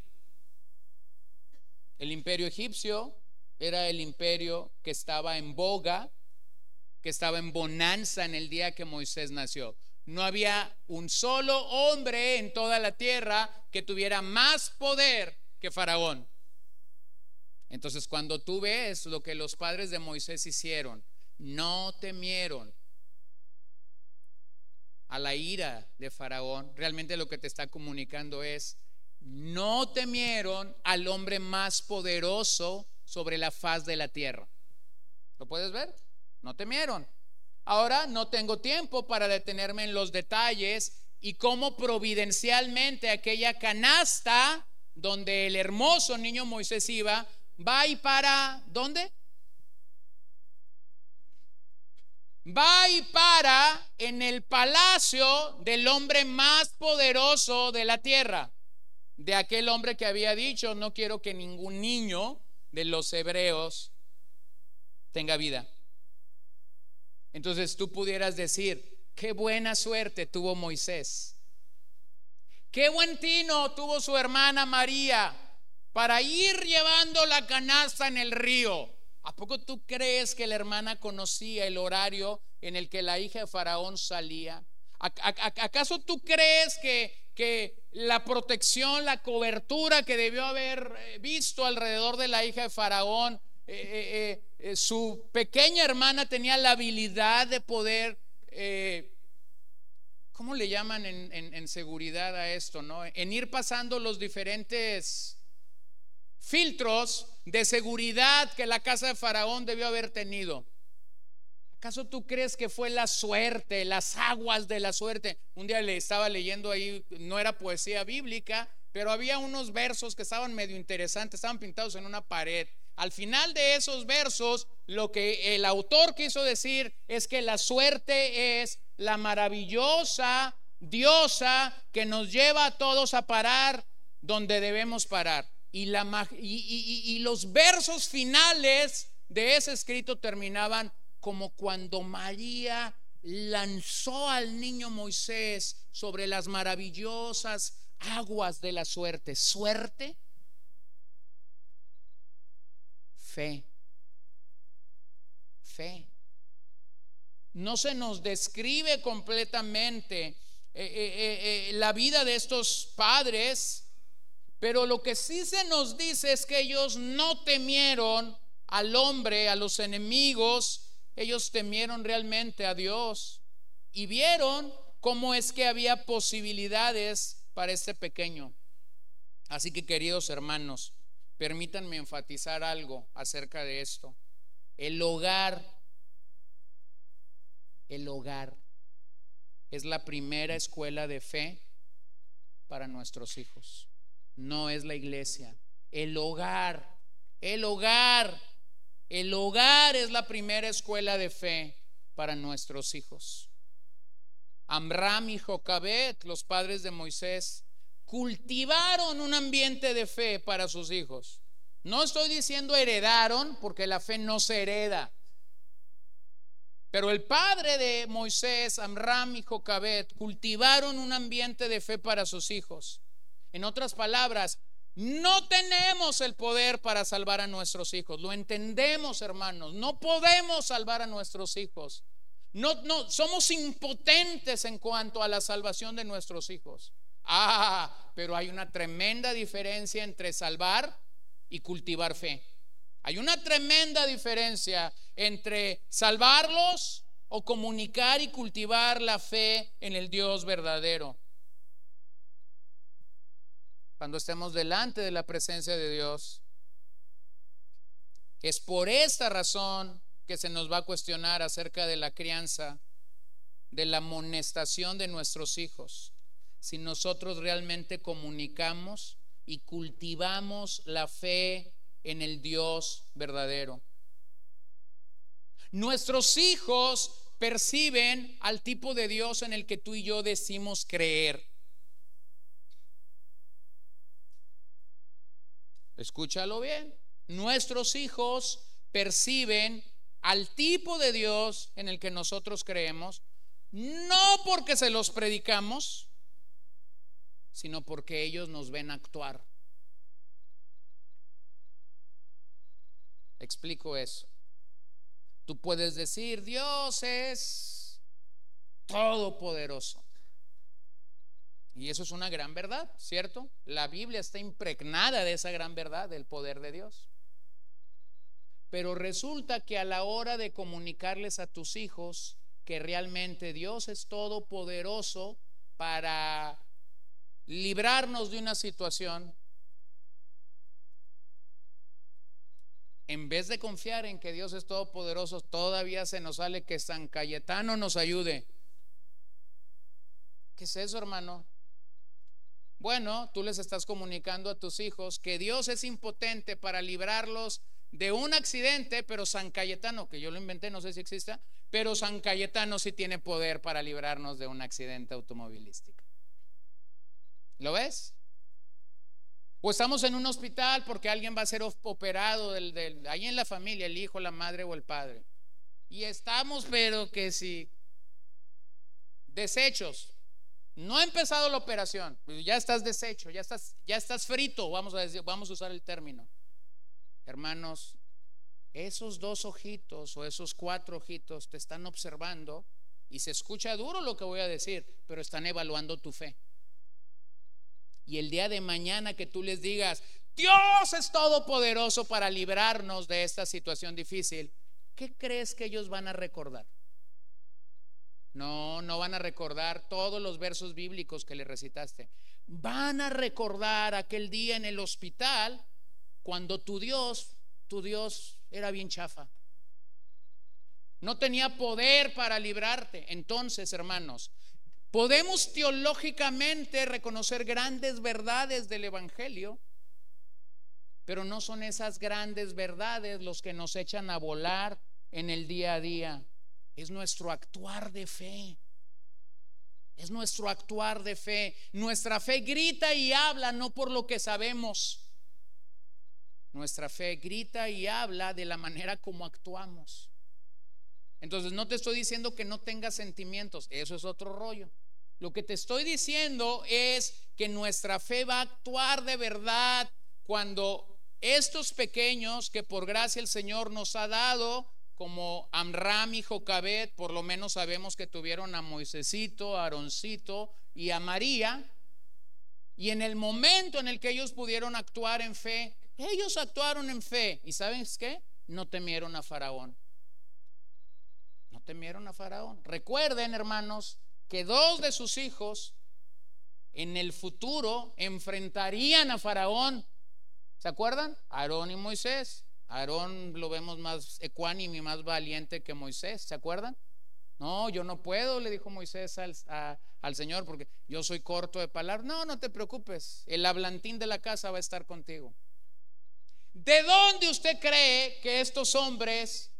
El imperio egipcio era el imperio que estaba en boga, que estaba en bonanza en el día que Moisés nació. No había un solo hombre en toda la tierra que tuviera más poder que Faraón. Entonces cuando tú ves lo que los padres de Moisés hicieron, no temieron a la ira de Faraón, realmente lo que te está comunicando es, no temieron al hombre más poderoso sobre la faz de la tierra. ¿Lo puedes ver? No temieron. Ahora no tengo tiempo para detenerme en los detalles y cómo providencialmente aquella canasta donde el hermoso niño Moisés iba, va y para, ¿dónde? Va y para en el palacio del hombre más poderoso de la tierra, de aquel hombre que había dicho, no quiero que ningún niño de los hebreos tenga vida. Entonces tú pudieras decir, qué buena suerte tuvo Moisés, qué buen tino tuvo su hermana María para ir llevando la canasta en el río. ¿A poco tú crees que la hermana conocía el horario en el que la hija de Faraón salía? ¿Acaso tú crees que, que la protección, la cobertura que debió haber eh, visto alrededor de la hija de Faraón, eh, eh, su pequeña hermana tenía la habilidad de poder, ¿cómo le llaman en, en, seguridad a esto? ¿no? En ir pasando los diferentes filtros de seguridad que la casa de Faraón debió haber tenido. ¿Acaso tú crees que fue la suerte, las aguas de la suerte? Un día le estaba leyendo ahí, no era poesía bíblica, pero había unos versos que estaban medio interesantes, estaban pintados en una pared. Al final de esos versos, lo que el autor quiso decir es que la suerte es la maravillosa diosa que nos lleva a todos a parar donde debemos parar. Y, la, y, los versos finales de ese escrito terminaban como cuando María lanzó al niño Moisés sobre las maravillosas aguas de la suerte. Suerte, fe, fe. No se nos describe completamente eh, eh, eh, la vida de estos padres pero lo que sí se nos dice es que ellos no temieron al hombre, a los enemigos ellos temieron realmente a Dios y vieron cómo es que había posibilidades para este pequeño. Así que queridos hermanos, permítanme enfatizar algo acerca de esto. El hogar, el hogar es la primera escuela de fe para nuestros hijos. No es la iglesia. El hogar, el hogar, el hogar es la primera escuela de fe para nuestros hijos. Amram y Jocabet, los padres de Moisés, cultivaron un ambiente de fe para sus hijos. No estoy diciendo heredaron, porque la fe no se hereda. Pero el padre de Moisés, Amram y Jocabet, cultivaron un ambiente de fe para sus hijos. En otras palabras, no tenemos el poder para salvar a nuestros hijos. Lo entendemos, hermanos. No podemos salvar a nuestros hijos. No, no, somos impotentes en cuanto a la salvación de nuestros hijos. Ah, pero hay una tremenda diferencia entre salvar y cultivar fe. Hay una tremenda diferencia entre salvarlos o comunicar y cultivar la fe en el Dios verdadero. Cuando estemos delante de la presencia de Dios, es por esta razón que se nos va a cuestionar acerca de la crianza, de la amonestación de nuestros hijos, si nosotros realmente comunicamos y cultivamos la fe en el Dios verdadero. Nuestros hijos perciben al tipo de Dios en el que tú y yo decimos creer. Escúchalo bien. Nuestros hijos perciben al tipo de Dios en el que nosotros creemos, no porque se los predicamos, sino porque ellos nos ven actuar. Explico eso. Tú puedes decir, Dios es todopoderoso. Y eso es una gran verdad, ¿cierto? La Biblia está impregnada de esa gran verdad, del poder de Dios. Pero resulta que a la hora de comunicarles a tus hijos que realmente Dios es todopoderoso para librarnos de una situación, en vez de confiar en que Dios es todopoderoso, todavía se nos sale que San Cayetano nos ayude. ¿Qué es eso, hermano? Bueno, tú les estás comunicando a tus hijos que Dios es impotente para librarlos de un accidente, pero San Cayetano, que yo lo inventé, no sé si exista, pero San Cayetano sí tiene poder para librarnos de un accidente automovilístico. ¿Lo ves? O estamos en un hospital porque alguien va a ser operado del, ahí en la familia, el hijo, la madre o el padre. Y estamos, pero que si desechos. No ha empezado la operación, ya estás deshecho, ya estás, ya estás frito, vamos a decir, vamos a usar el término. Hermanos, esos dos ojitos o esos cuatro ojitos te están observando y se escucha duro lo que voy a decir, pero están evaluando tu fe. Y el día de mañana que tú les digas, Dios es todopoderoso para librarnos de esta situación difícil, ¿qué crees que ellos van a recordar? No, no van a recordar todos los versos bíblicos que le recitaste. Van a recordar aquel día en el hospital cuando tu Dios, tu Dios era bien chafa. No tenía poder para librarte. Entonces, hermanos, Podemos teológicamente reconocer grandes verdades del Evangelio, pero no son esas grandes verdades los que nos echan a volar en el día a día. Es nuestro actuar de fe. Es nuestro actuar de fe. Nuestra fe grita y habla no por lo que sabemos. Nuestra fe grita y habla de la manera como actuamos. Entonces no te estoy diciendo que no tengas sentimientos, eso es otro rollo. Lo que te estoy diciendo es que nuestra fe va a actuar de verdad cuando estos pequeños que por gracia el Señor nos ha dado, como Amram y Jocabet, por lo menos sabemos que tuvieron a Moisésito, a Aaroncito y a María, y en el momento en el que ellos pudieron actuar en fe, ellos actuaron en fe. ¿Y sabes qué? No temieron a Faraón. temieron a Faraón. Recuerden, hermanos, que dos de sus hijos en el futuro enfrentarían a Faraón. ¿Se acuerdan? Aarón y Moisés. Aarón lo vemos más ecuánime y más valiente que Moisés. ¿Se acuerdan? No, yo no puedo, le dijo Moisés al, al Señor, porque yo soy corto de palabras. No, no te preocupes, el hablantín de la casa va a estar contigo. ¿De dónde usted cree que estos hombres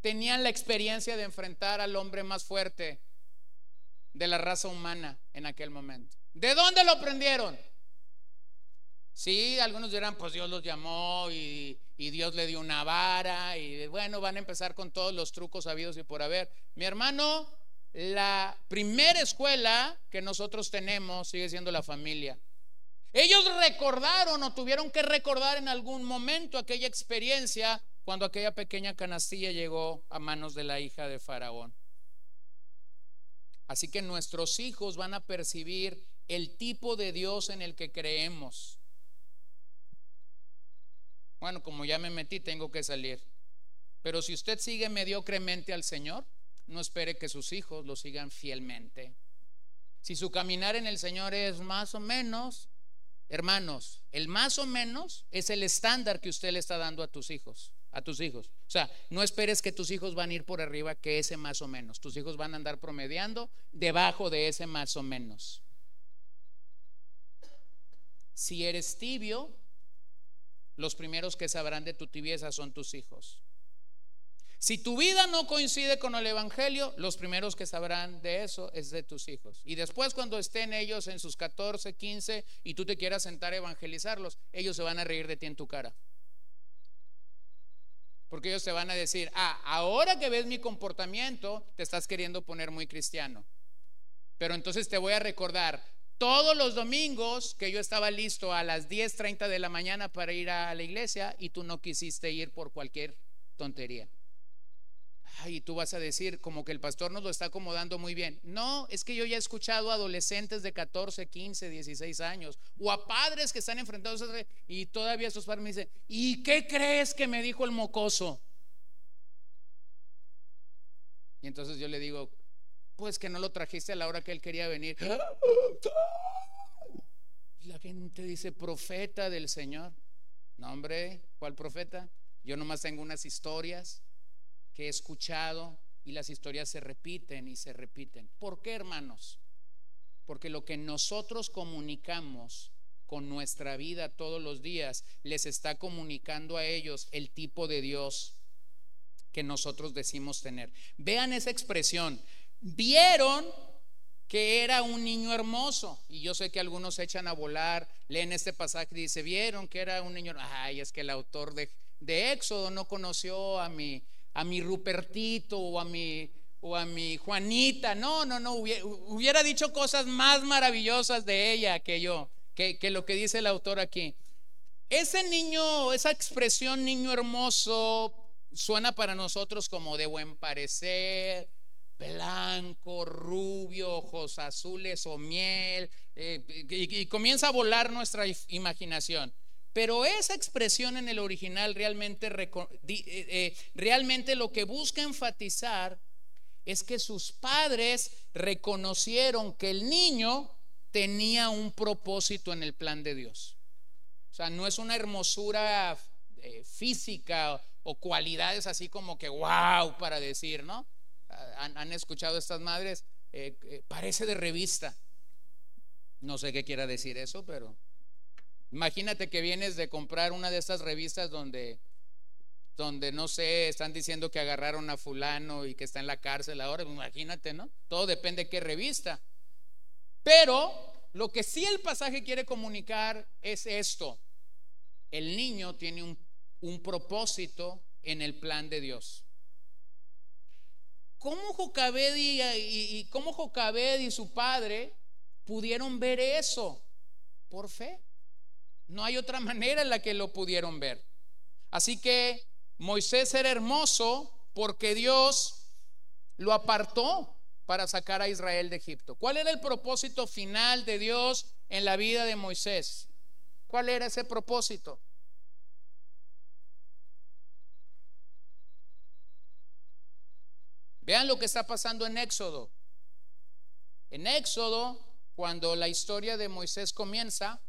tenían la experiencia de enfrentar al hombre más fuerte de la raza humana en aquel momento? ¿De dónde lo aprendieron? Sí, algunos dirán, pues Dios los llamó y, y, Dios le dio una vara y bueno, van a empezar con todos los trucos habidos y por haber. Mi hermano, la primera escuela que nosotros tenemos sigue siendo la familia. Ellos recordaron o tuvieron que recordar en algún momento aquella experiencia cuando aquella pequeña canastilla llegó a manos de la hija de Faraón. Así que nuestros hijos van a percibir el tipo de Dios en el que creemos. Bueno, como ya me metí, tengo que salir. Pero si usted sigue mediocremente al Señor, no espere que sus hijos lo sigan fielmente. Si su caminar en el Señor es más o menos, hermanos, el más o menos es el estándar que usted le está dando a tus hijos, a tus hijos. O sea, no esperes que tus hijos van a ir por arriba que ese más o menos. Tus hijos van a andar promediando debajo de ese más o menos. Si eres tibio, los primeros que sabrán de tu tibieza son tus hijos. Si tu vida no coincide con el Evangelio, los primeros que sabrán de eso es de tus hijos. Y después cuando estén ellos en sus 14, 15 y tú te quieras sentar a evangelizarlos, ellos se van a reír de ti en tu cara. Porque ellos te van a decir, ah, ahora que ves mi comportamiento, te estás queriendo poner muy cristiano. Pero entonces te voy a recordar todos los domingos que yo estaba listo a las 10.30 de la mañana para ir a la iglesia y tú no quisiste ir por cualquier tontería. Ay, tú vas a decir como que el pastor nos lo está acomodando muy bien. No, es que yo ya he escuchado a adolescentes de 14, 15, 16 años o a padres que están enfrentados y todavía esos padres me dicen, ¿y qué crees que me dijo el mocoso? Y entonces yo le digo, pues que no lo trajiste a la hora que él quería venir. La gente dice, profeta del Señor. No, hombre, ¿cuál profeta? Yo nomás tengo unas historias que he escuchado y las historias se repiten y se repiten. ¿Por qué, hermanos? Porque lo que nosotros comunicamos con nuestra vida todos los días les está comunicando a ellos el tipo de Dios que nosotros decimos tener. Vean esa expresión. Vieron que era un niño hermoso. Y yo sé que algunos se echan a volar, leen este pasaje y dice, vieron que era un niño. Ay, es que el autor de, de Éxodo no conoció a mi, a mi Rupertito o a mi, o a mi Juanita. No, no, no, hubiera, dicho cosas más maravillosas de ella que yo, que, que lo que dice el autor aquí. Ese niño, esa expresión niño hermoso, suena para nosotros como de buen parecer, blanco, rubio, ojos azules o miel, eh, y, comienza a volar nuestra imaginación. Pero esa expresión en el original realmente, eh, eh, realmente lo que busca enfatizar es que sus padres reconocieron que el niño tenía un propósito en el plan de Dios. O sea, no es una hermosura física o cualidades así como que wow para decir, ¿no? Han, escuchado estas madres, parece de revista. No sé qué quiera decir eso, pero Imagínate que vienes de comprar una de estas revistas donde, donde no sé, están diciendo que agarraron a fulano y que está en la cárcel ahora. Imagínate, ¿no? Todo depende de qué revista. Pero lo que sí el pasaje quiere comunicar es esto. El niño tiene un, un propósito en el plan de Dios. ¿Cómo Jocabed y, cómo Jocabed y su padre pudieron ver eso? Por fe. No hay otra [LAUGHS] manera en la que lo pudieron ver. Así que Moisés era hermoso porque Dios lo apartó para sacar a Israel de Egipto. ¿Cuál era el propósito final de Dios en la vida de Moisés? ¿Cuál era ese propósito? Vean lo que está pasando en Éxodo. En Éxodo, cuando la historia de Moisés comienza,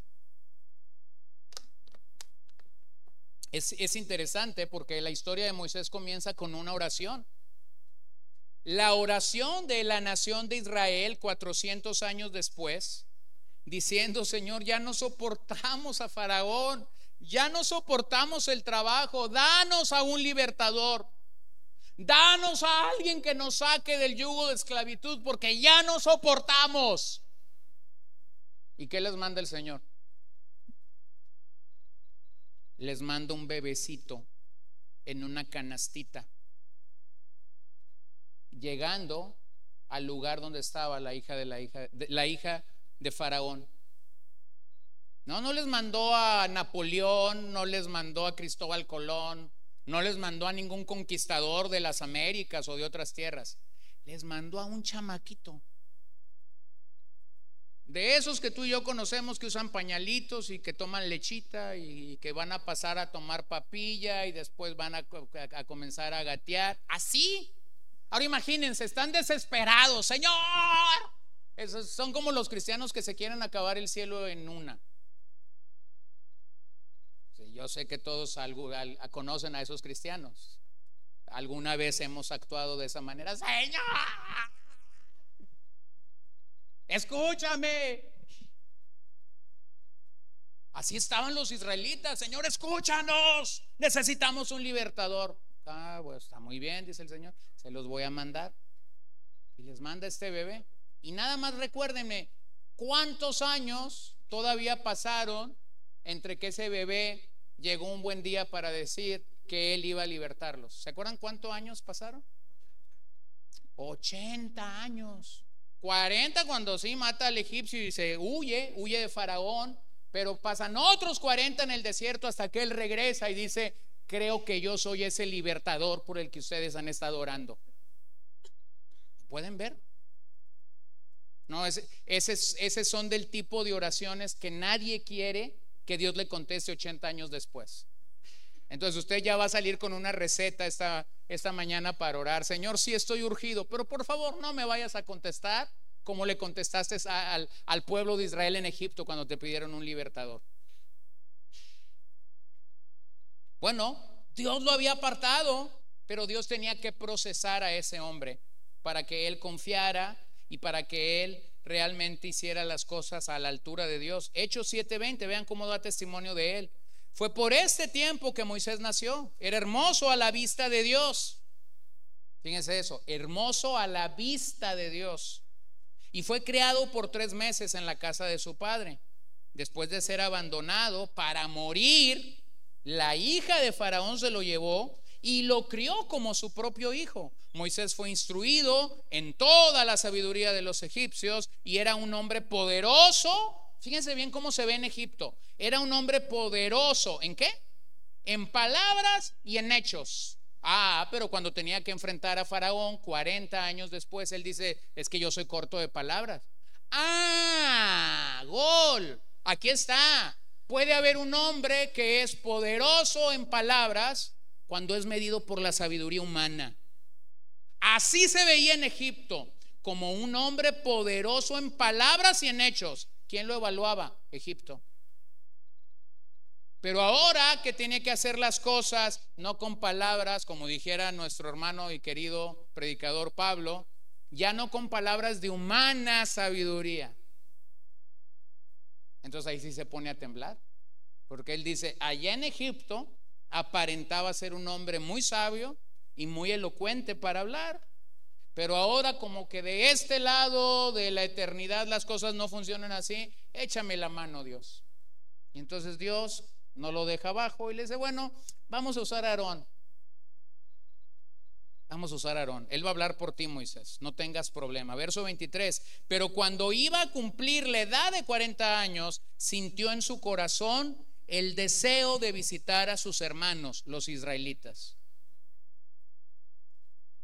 es, es, interesante porque la historia de Moisés comienza con una oración. La oración de la nación de Israel 400 años después, diciendo, Señor, ya no soportamos a Faraón, ya no soportamos el trabajo, danos a un libertador. Danos a alguien que nos saque del yugo de esclavitud porque ya no soportamos. ¿Y qué les manda el Señor? Les manda un bebecito en una canastita, llegando al lugar donde estaba la hija de la hija de, la hija de Faraón. No, no les mandó a Napoleón, no les mandó a Cristóbal Colón, no les mandó a ningún conquistador de las Américas o de otras tierras. Les mandó a un chamaquito. De esos que tú y yo conocemos que usan pañalitos y que toman lechita y que van a pasar a tomar papilla y después van a, comenzar a gatear. Así. Ahora imagínense, están desesperados. Señor. Esos son como los cristianos que se quieren acabar el cielo en una. Yo sé que todos conocen a esos cristianos. Alguna vez hemos actuado de esa manera. Señor, escúchame. Así estaban los israelitas. Señor, escúchanos. Necesitamos un libertador. Ah, pues está muy bien, dice el Señor. Se los voy a mandar. Y les manda este bebé. Y nada más recuérdenme, ¿cuántos años todavía pasaron entre que ese bebé llegó un buen día para decir que él iba a libertarlos. ¿Se acuerdan cuántos años pasaron? 80 años. 40 cuando sí mata al egipcio y se huye, huye de Faraón, pero pasan otros 40 en el desierto hasta que él regresa y dice, creo que yo soy ese libertador por el que ustedes han estado orando. ¿Pueden ver? No, ese, ese son del tipo de oraciones que nadie quiere que Dios le conteste 80 años después. Entonces usted ya va a salir con una receta esta, esta mañana para orar. Señor, sí estoy urgido, pero por favor no me vayas a contestar como le contestaste al, al pueblo de Israel en Egipto cuando te pidieron un libertador. Bueno, Dios lo había apartado, pero Dios tenía que procesar a ese hombre para que él confiara y para que él realmente hiciera las cosas a la altura de Dios. Hechos 7:20, vean cómo da testimonio de él. Fue por este tiempo que Moisés nació. Era hermoso a la vista de Dios. Fíjense eso, hermoso a la vista de Dios. Y fue criado por tres meses en la casa de su padre. Después de ser abandonado para morir, la hija de Faraón se lo llevó y lo crió como su propio hijo. Moisés fue instruido en toda la sabiduría de los egipcios y era un hombre poderoso. Fíjense bien cómo se ve en Egipto. Era un hombre poderoso. ¿En qué? En palabras y en hechos. Ah, pero cuando tenía que enfrentar a Faraón 40 años después, él dice, es que yo soy corto de palabras. Ah, gol. Aquí está. Puede haber un hombre que es poderoso en palabras cuando es medido por la sabiduría humana. Así se veía en Egipto, como un hombre poderoso en palabras y en hechos. ¿Quién lo evaluaba? Egipto. Pero ahora que tiene que hacer las cosas no con palabras, como dijera nuestro hermano y querido predicador Pablo, ya no con palabras de humana sabiduría. Entonces ahí sí se pone a temblar, porque él dice, allá en Egipto aparentaba ser un hombre muy sabio, y muy elocuente para hablar. Pero ahora como que de este lado de la eternidad las cosas no funcionan así, échame la mano Dios. Y entonces Dios no lo deja abajo y le dice, bueno, vamos a usar a Aarón. Vamos a usar a Aarón. Él va a hablar por ti, Moisés. No tengas problema. Verso 23. Pero cuando iba a cumplir la edad de 40 años, sintió en su corazón el deseo de visitar a sus hermanos, los israelitas.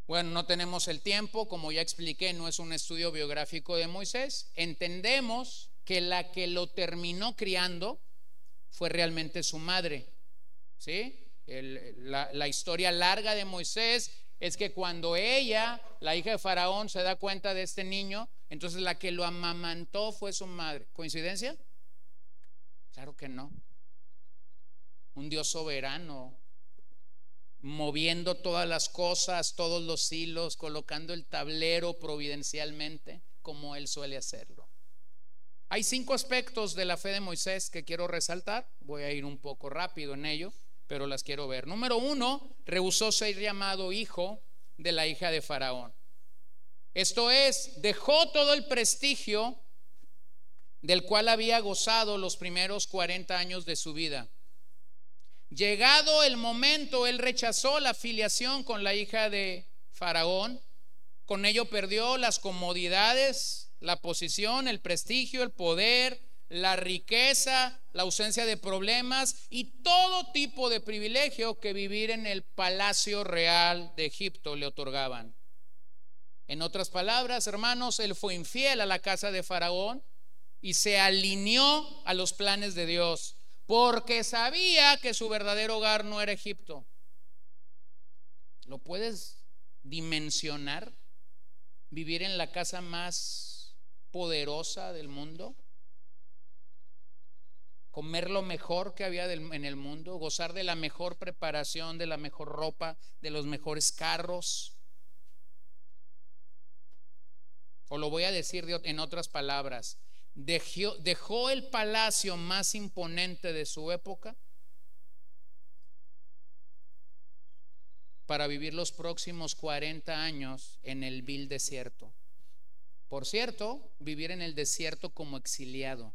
Bueno, no tenemos el tiempo, como ya expliqué, no es un estudio biográfico de Moisés. Entendemos que la que lo terminó criando fue realmente su madre. ¿Sí? la, historia larga de Moisés es que cuando ella, la hija de Faraón, se da cuenta de este niño, entonces la que lo amamantó fue su madre. ¿Coincidencia? Claro que no. Un Dios soberano, moviendo todas las cosas, todos los hilos, colocando el tablero providencialmente, como Él suele hacerlo. Hay cinco aspectos de la fe de Moisés que quiero resaltar. Voy a ir un poco rápido en ello, pero las quiero ver. Número uno, rehusó ser llamado hijo de la hija de Faraón. Esto es, dejó todo el prestigio del cual había gozado los primeros 40 años de su vida. Llegado el momento, él rechazó la filiación con la hija de Faraón. Con ello perdió las comodidades, la posición, el prestigio, el poder, la riqueza, la ausencia de problemas y todo tipo de privilegio que vivir en el palacio real de Egipto le otorgaban. En otras palabras, hermanos, él fue infiel a la casa de Faraón y se alineó a los planes de Dios porque sabía que su verdadero hogar no era Egipto. ¿Lo puedes dimensionar? Vivir en la casa más poderosa del mundo. Comer lo mejor que había en el mundo. Gozar de la mejor preparación, de la mejor ropa, de los mejores carros. O lo voy a decir en otras palabras dejó, el palacio más imponente de su época para vivir los próximos 40 años en el vil desierto. Por cierto, vivir en el desierto como exiliado.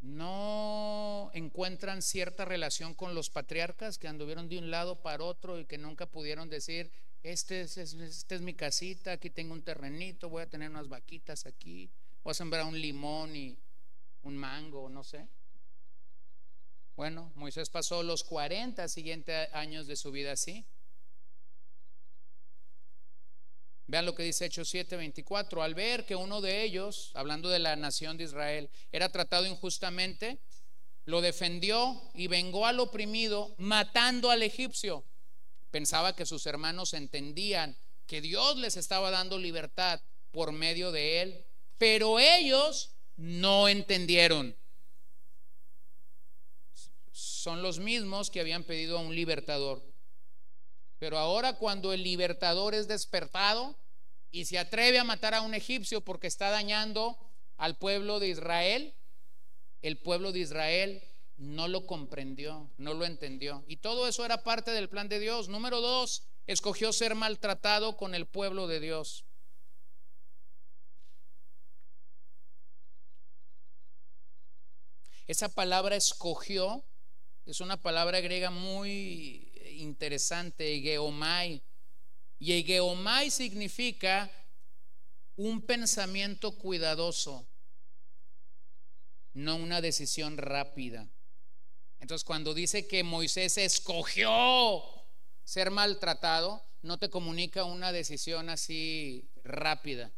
¿No encuentran cierta relación con los patriarcas que anduvieron de un lado para otro y que nunca pudieron decir, este es, mi casita, aquí tengo un terrenito, voy a tener unas vaquitas aquí, voy a sembrar un limón y un mango, no sé. Bueno, Moisés pasó los 40 siguientes años de su vida así. Vean lo que dice Hechos 7:24. Al ver que uno de ellos, hablando de la nación de Israel, era tratado injustamente, lo defendió y vengó al oprimido matando al egipcio. Pensaba que sus hermanos entendían que Dios les estaba dando libertad por medio de él, pero ellos no entendieron. Son los mismos que habían pedido a un libertador. Pero ahora cuando el libertador es despertado y se atreve a matar a un egipcio porque está dañando al pueblo de Israel, el pueblo de Israel no lo comprendió, no lo entendió. Y todo eso era parte del plan de Dios. Número dos, escogió ser maltratado con el pueblo de Dios. Esa palabra escogió es una palabra griega muy interesante, geomai. Y geomai significa un pensamiento cuidadoso, no una decisión rápida. Entonces cuando dice que Moisés escogió ser maltratado, no te comunica una decisión así rápida.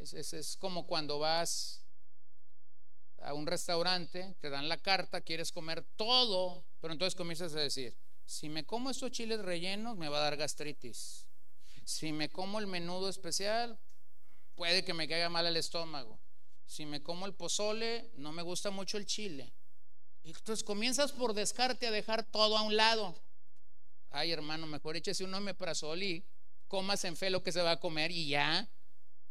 Es, como cuando vas a un restaurante, te dan la carta, quieres comer todo, pero entonces comienzas a decir, si me como estos chiles rellenos me va a dar gastritis. Si me como el menudo especial, puede que me caiga mal el estómago si me como el pozole, no me gusta mucho el chile. Entonces comienzas por descarte a dejar todo a un lado. Ay, hermano, mejor échese un omeprazol y comas en fe lo que se va a comer y ya.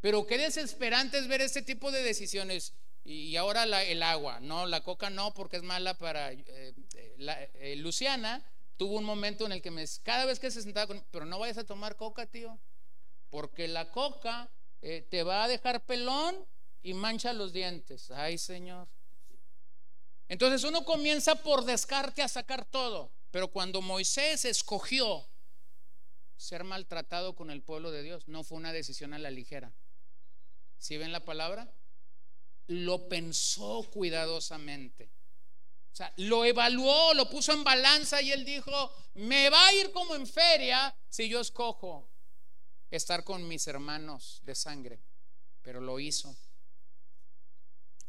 Pero qué desesperante es ver este tipo de decisiones. Y, ahora el agua, no, la coca no, porque es mala para. Eh, eh, Luciana tuvo un momento en el que me, cada vez que se sentaba con. Pero no vayas a tomar coca, tío. Porque la coca eh, te va a dejar pelón y mancha los dientes. Ay, Señor. Entonces uno comienza por descarte a sacar todo. Pero cuando Moisés escogió ser maltratado con el pueblo de Dios, no fue una decisión a la ligera. ¿Sí ven la palabra? Lo pensó cuidadosamente. O sea, lo evaluó, lo puso en balanza y él dijo, me va a ir como en feria si yo escojo estar con mis hermanos de sangre. Pero lo hizo.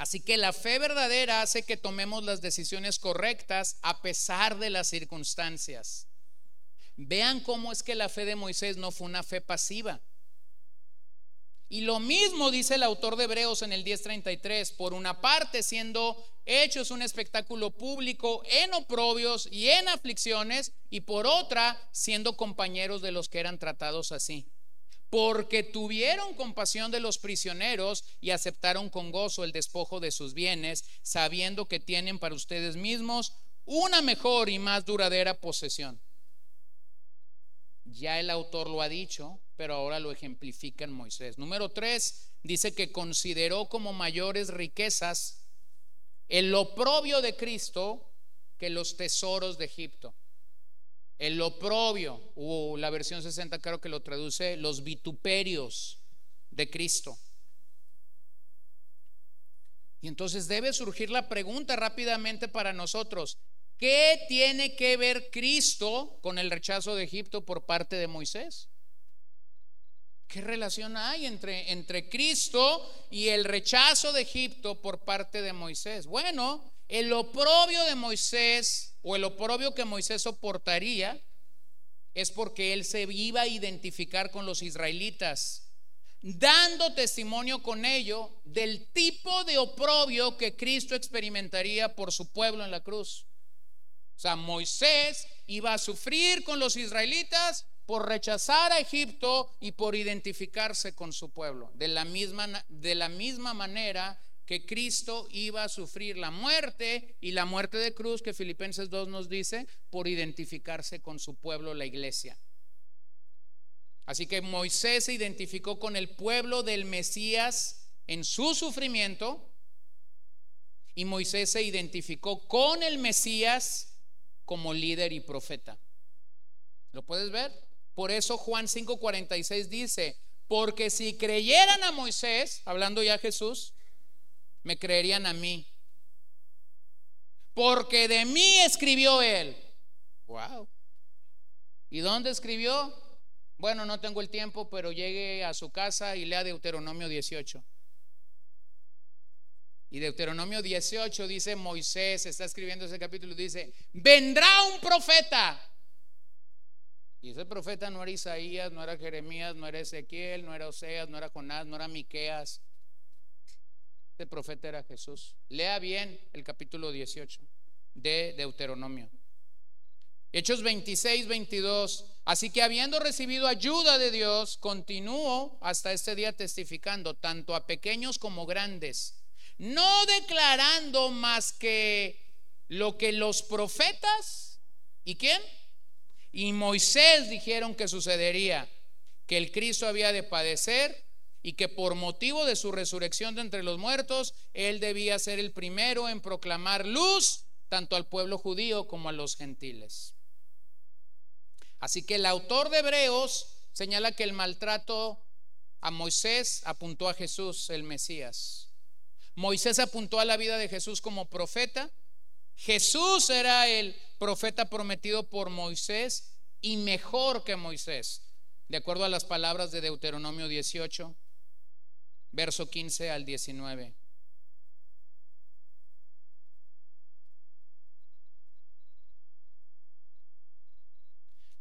Así que la fe verdadera hace que tomemos las decisiones correctas a pesar de las circunstancias. Vean cómo es que la fe de Moisés no fue una fe pasiva. Y lo mismo dice el autor de Hebreos en el 10:33, por una parte siendo hechos un espectáculo público en oprobios y en aflicciones, y por otra siendo compañeros de los que eran tratados así porque tuvieron compasión de los prisioneros y aceptaron con gozo el despojo de sus bienes, sabiendo que tienen para ustedes mismos una mejor y más duradera posesión. Ya el autor lo ha dicho, pero ahora lo ejemplifica en Moisés. Número tres, dice que consideró como mayores riquezas el oprobio de Cristo que los tesoros de Egipto. El oprobio, o la versión 60 creo que lo traduce, los vituperios de Cristo. Y entonces debe surgir la pregunta rápidamente para nosotros, ¿qué tiene que ver Cristo con el rechazo de Egipto por parte de Moisés? ¿Qué relación hay entre, entre Cristo y el rechazo de Egipto por parte de Moisés? Bueno, el oprobio de Moisés o el oprobio que Moisés soportaría es porque él se iba a identificar con los israelitas, dando testimonio con ello del tipo de oprobio que Cristo experimentaría por su pueblo en la cruz. O sea, Moisés iba a sufrir con los israelitas por rechazar a Egipto y por identificarse con su pueblo. De la misma, de la misma manera que Cristo iba a sufrir la muerte y la muerte de cruz que Filipenses 2 nos dice por identificarse con su pueblo, la iglesia. Así que Moisés se identificó con el pueblo del Mesías en su sufrimiento y Moisés se identificó con el Mesías como líder y profeta. ¿Lo puedes ver? Por eso Juan 5:46 dice, porque si creyeran a Moisés, hablando ya Jesús, me creerían a mí. Porque de mí escribió él. Wow. ¿Y dónde escribió? Bueno, no tengo el tiempo, pero llegue a su casa y lea Deuteronomio 18. Y Deuteronomio 18 dice, Moisés está escribiendo ese capítulo, dice, vendrá un profeta. Y ese profeta no era Isaías, no era Jeremías, no era Ezequiel, no era Oseas, no era Jonás, no era Miqueas, este profeta era Jesús. Lea bien el capítulo 18 de Deuteronomio. Hechos 26, 22. Así que habiendo recibido ayuda de Dios, continúo hasta este día testificando, tanto a pequeños como grandes, no declarando más que lo que los profetas, ¿y quién? Y Moisés dijeron que sucedería, que el Cristo había de padecer y que por motivo de su resurrección de entre los muertos, él debía ser el primero en proclamar luz tanto al pueblo judío como a los gentiles. Así que el autor de Hebreos señala que el maltrato a Moisés apuntó a Jesús, el Mesías. Moisés apuntó a la vida de Jesús como profeta. Jesús era el profeta prometido por Moisés y mejor que Moisés, de acuerdo a las palabras de Deuteronomio 18 verso 15 al 19.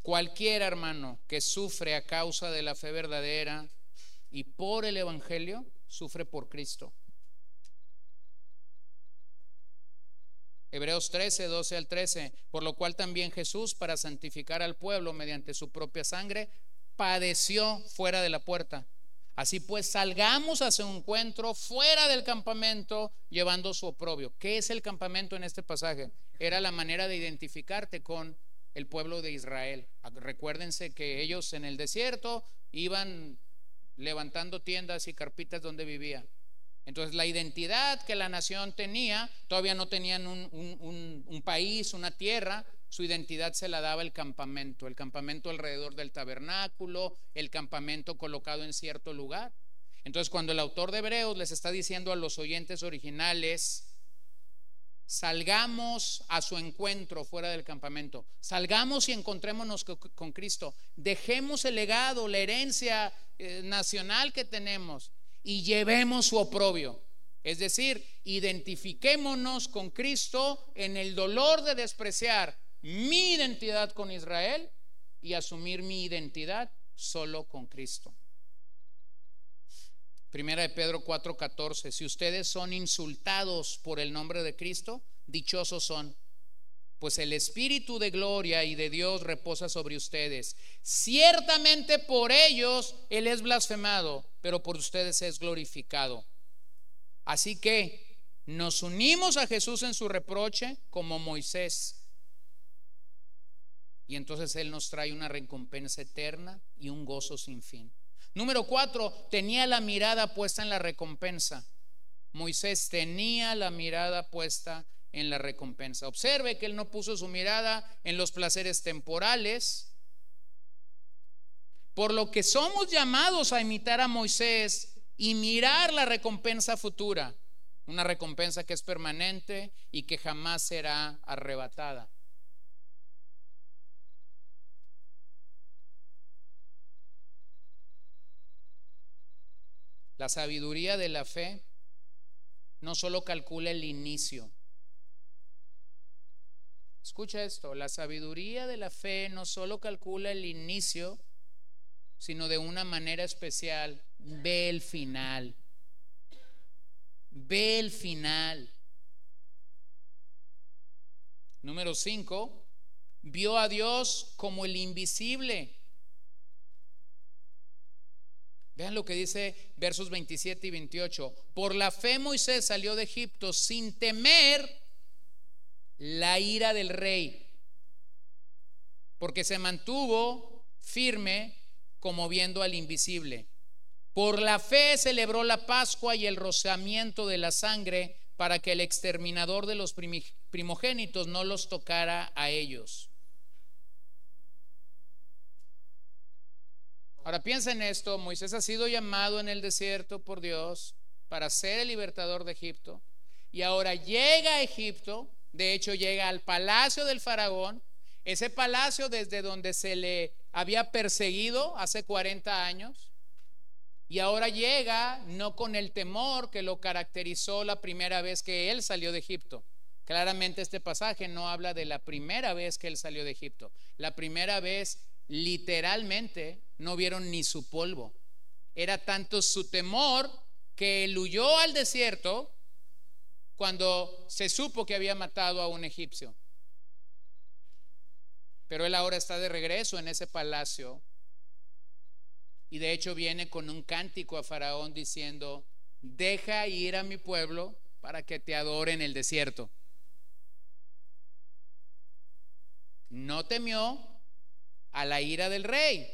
Cualquier hermano que sufre a causa de la fe verdadera y por el Evangelio, sufre por Cristo. Hebreos 13, 12 al 13, por lo cual también Jesús, para santificar al pueblo mediante su propia sangre, padeció fuera de la puerta Así pues, salgamos a su encuentro fuera del campamento llevando su oprobio. ¿Qué es el campamento en este pasaje? Era la manera de identificarte con el pueblo de Israel. Recuérdense que ellos en el desierto iban levantando tiendas y carpitas donde vivían. Entonces la identidad que la nación tenía, todavía no tenían un, un país, una tierra, su identidad se la daba el campamento, el campamento alrededor del tabernáculo, el campamento colocado en cierto lugar. Entonces cuando el autor de Hebreos les está diciendo a los oyentes originales, salgamos a su encuentro fuera del campamento, salgamos y encontrémonos con Cristo, dejemos el legado, la herencia eh, nacional que tenemos y llevemos su oprobio. Es decir, identifiquémonos con Cristo en el dolor de despreciar mi identidad con Israel y asumir mi identidad solo con Cristo. Primera de Pedro 4:14, si ustedes son insultados por el nombre de Cristo, dichosos son, pues el Espíritu de gloria y de Dios reposa sobre ustedes. Ciertamente por ellos Él es blasfemado, pero por ustedes es glorificado. Así que nos unimos a Jesús en su reproche como Moisés. Y entonces Él nos trae una recompensa eterna y un gozo sin fin. Número cuatro, tenía la mirada puesta en la recompensa. Moisés tenía la mirada puesta en la recompensa. Observe que él no puso su mirada en los placeres temporales, por lo que somos llamados a imitar a Moisés y mirar la recompensa futura, una recompensa que es permanente y que jamás será arrebatada. La sabiduría de la fe no solo calcula el inicio. Escucha esto, la sabiduría de la fe no solo calcula el inicio, sino de una manera especial ve el final. Ve el final. Número 5, vio a Dios como el invisible. Vean lo que dice versos 27 y 28. Por la fe Moisés salió de Egipto sin temer la ira del rey, porque se mantuvo firme como viendo al invisible. Por la fe celebró la Pascua y el rociamiento de la sangre para que el exterminador de los primogénitos no los tocara a ellos. Ahora piensa en esto, Moisés ha sido llamado en el desierto por Dios para ser el libertador de Egipto y ahora llega a Egipto, de hecho llega al palacio del faraón, ese palacio desde donde se le había perseguido hace 40 años y ahora llega no con el temor que lo caracterizó la primera vez que él salió de Egipto. Claramente este pasaje no habla de la primera vez que él salió de Egipto. La primera vez literalmente no vieron ni su polvo. Era tanto su temor que él huyó al desierto cuando se supo que había matado a un egipcio. Pero él ahora está de regreso en ese palacio y de hecho viene con un cántico a Faraón diciendo, deja ir a mi pueblo para que te adore en el desierto. No temió a la ira del rey.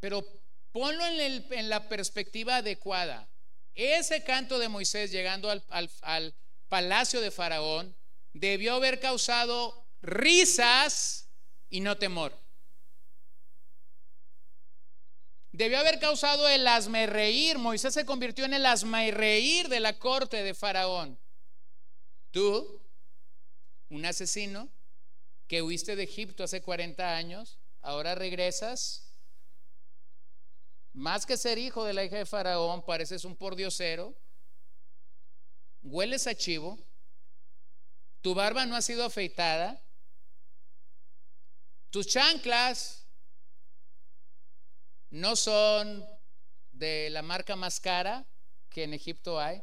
Pero ponlo en, la perspectiva adecuada. Ese canto de Moisés llegando al, al palacio de Faraón debió haber causado risas y no temor. Debió haber causado el asme reír. Moisés se convirtió en el asme reír de la corte de Faraón. Tú un asesino que huiste de Egipto hace 40 años, ahora regresas. Más que ser hijo de la hija de Faraón, pareces un pordiosero, hueles a chivo, tu barba no ha sido afeitada, tus chanclas no son de la marca más cara que en Egipto hay.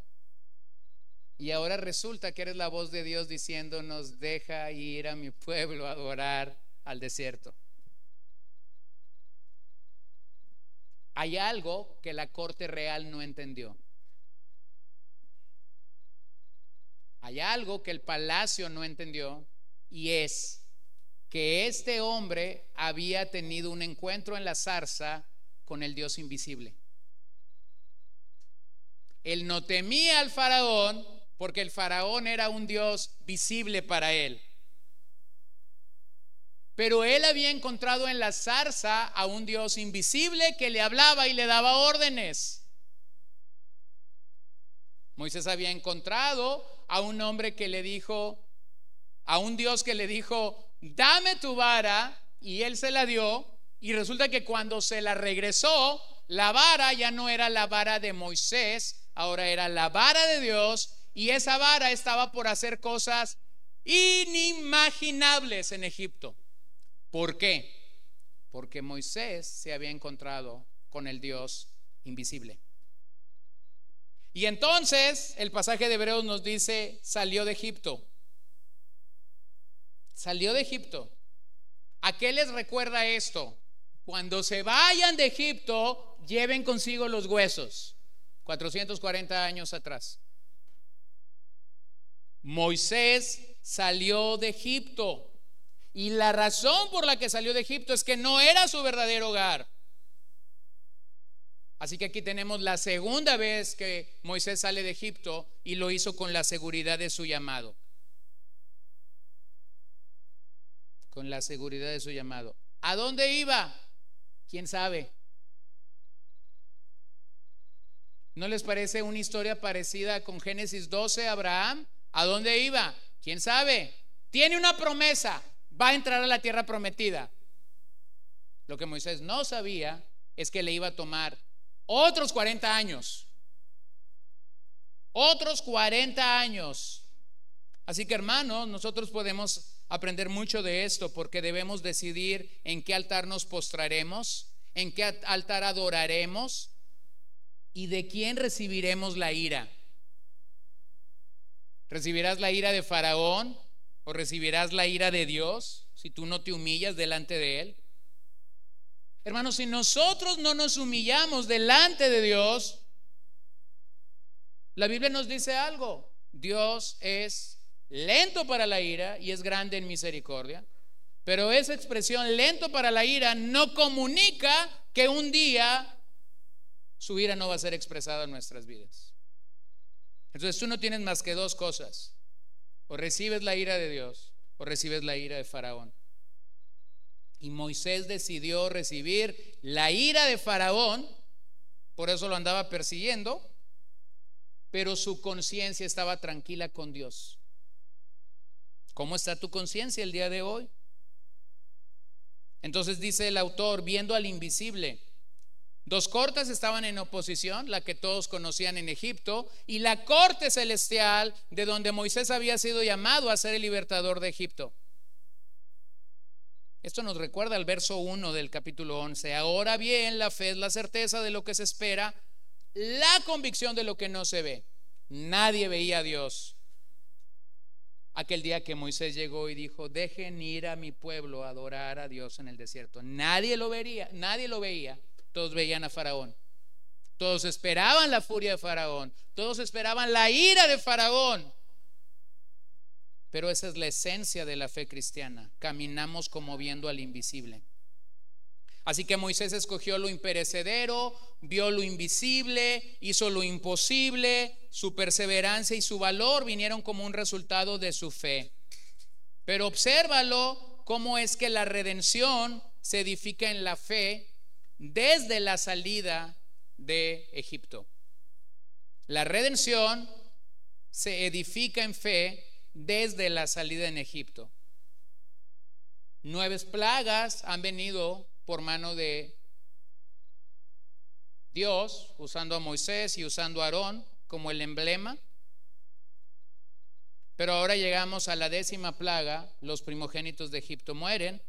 Y ahora resulta que eres la voz de Dios diciéndonos, deja ir a mi pueblo a adorar al desierto. Hay algo que la corte real no entendió. Hay algo que el palacio no entendió y es que este hombre había tenido un encuentro en la zarza con el Dios invisible. Él no temía al faraón, porque el faraón era un Dios visible para él. Pero él había encontrado en la zarza a un Dios invisible que le hablaba y le daba órdenes. Moisés había encontrado a un hombre que le dijo, a un Dios que le dijo, dame tu vara, y él se la dio, y resulta que cuando se la regresó, la vara ya no era la vara de Moisés, ahora era la vara de Dios y esa vara estaba por hacer cosas inimaginables en Egipto. ¿Por qué? Porque Moisés se había encontrado con el Dios invisible. Y entonces el pasaje de Hebreos nos dice, salió de Egipto. Salió de Egipto. ¿A qué les recuerda esto? Cuando se vayan de Egipto, lleven consigo los huesos. 440 años atrás. Moisés salió de Egipto. Y la razón por la que salió de Egipto es que no era su verdadero hogar. Así que aquí tenemos la segunda vez que Moisés sale de Egipto y lo hizo con la seguridad de su llamado. Con la seguridad de su llamado. ¿A dónde iba? ¿Quién sabe? ¿No les parece una historia parecida con Génesis 12, Abraham? ¿A dónde iba? ¿Quién sabe? Tiene una promesa, va a entrar a la tierra prometida. Lo que Moisés no sabía es que le iba a tomar otros 40 años. Otros 40 años. Así que hermanos, nosotros podemos aprender mucho de esto porque debemos decidir en qué altar nos postraremos, en qué altar adoraremos y de quién recibiremos la ira. ¿Recibirás la ira de Faraón o recibirás la ira de Dios si tú no te humillas delante de Él? Hermanos, si nosotros no nos humillamos delante de Dios, la Biblia nos dice algo. Dios es lento para la ira y es grande en misericordia. Pero esa expresión lento para la ira no comunica que un día su ira no va a ser expresada en nuestras vidas. Entonces tú no tienes más que dos cosas. O recibes la ira de Dios o recibes la ira de Faraón. Y Moisés decidió recibir la ira de Faraón, por eso lo andaba persiguiendo, pero su conciencia estaba tranquila con Dios. ¿Cómo está tu conciencia el día de hoy? Entonces dice el autor, viendo al invisible, Dos cortes estaban en oposición, la que todos conocían en Egipto, y la corte celestial de donde Moisés había sido llamado a ser el libertador de Egipto. Esto nos recuerda al verso 1 del capítulo 11. Ahora bien, la fe es la certeza de lo que se espera, la convicción de lo que no se ve. Nadie veía a Dios. Aquel día que Moisés llegó y dijo, dejen ir a mi pueblo a adorar a Dios en el desierto. Nadie lo vería, nadie lo veía. Todos veían a Faraón. Todos esperaban la furia de Faraón. Todos esperaban la ira de Faraón. Pero esa es la esencia de la fe cristiana. Caminamos como viendo al invisible. Así que Moisés escogió lo imperecedero, vio lo invisible, hizo lo imposible, su perseverancia y su valor vinieron como un resultado de su fe. Pero obsérvalo cómo es que la redención se edifica en la fe desde la salida de Egipto. La redención se edifica en fe desde la salida en Egipto. Nueve plagas han venido por mano de Dios, usando a Moisés y usando a Aarón como el emblema. Pero ahora llegamos a la décima plaga, los primogénitos de Egipto mueren.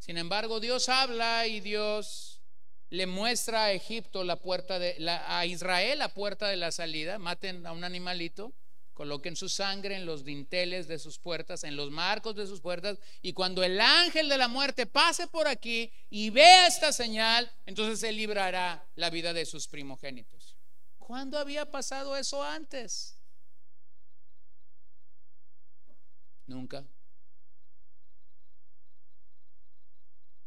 Sin embargo, Dios habla y Dios le muestra a Egipto la puerta de a Israel la puerta de la salida, maten a un animalito, coloquen su sangre en los dinteles de sus puertas, en los marcos de sus puertas, y cuando el ángel de la muerte pase por aquí y vea esta señal, entonces él librará la vida de sus primogénitos. ¿Cuándo había pasado eso antes? Nunca.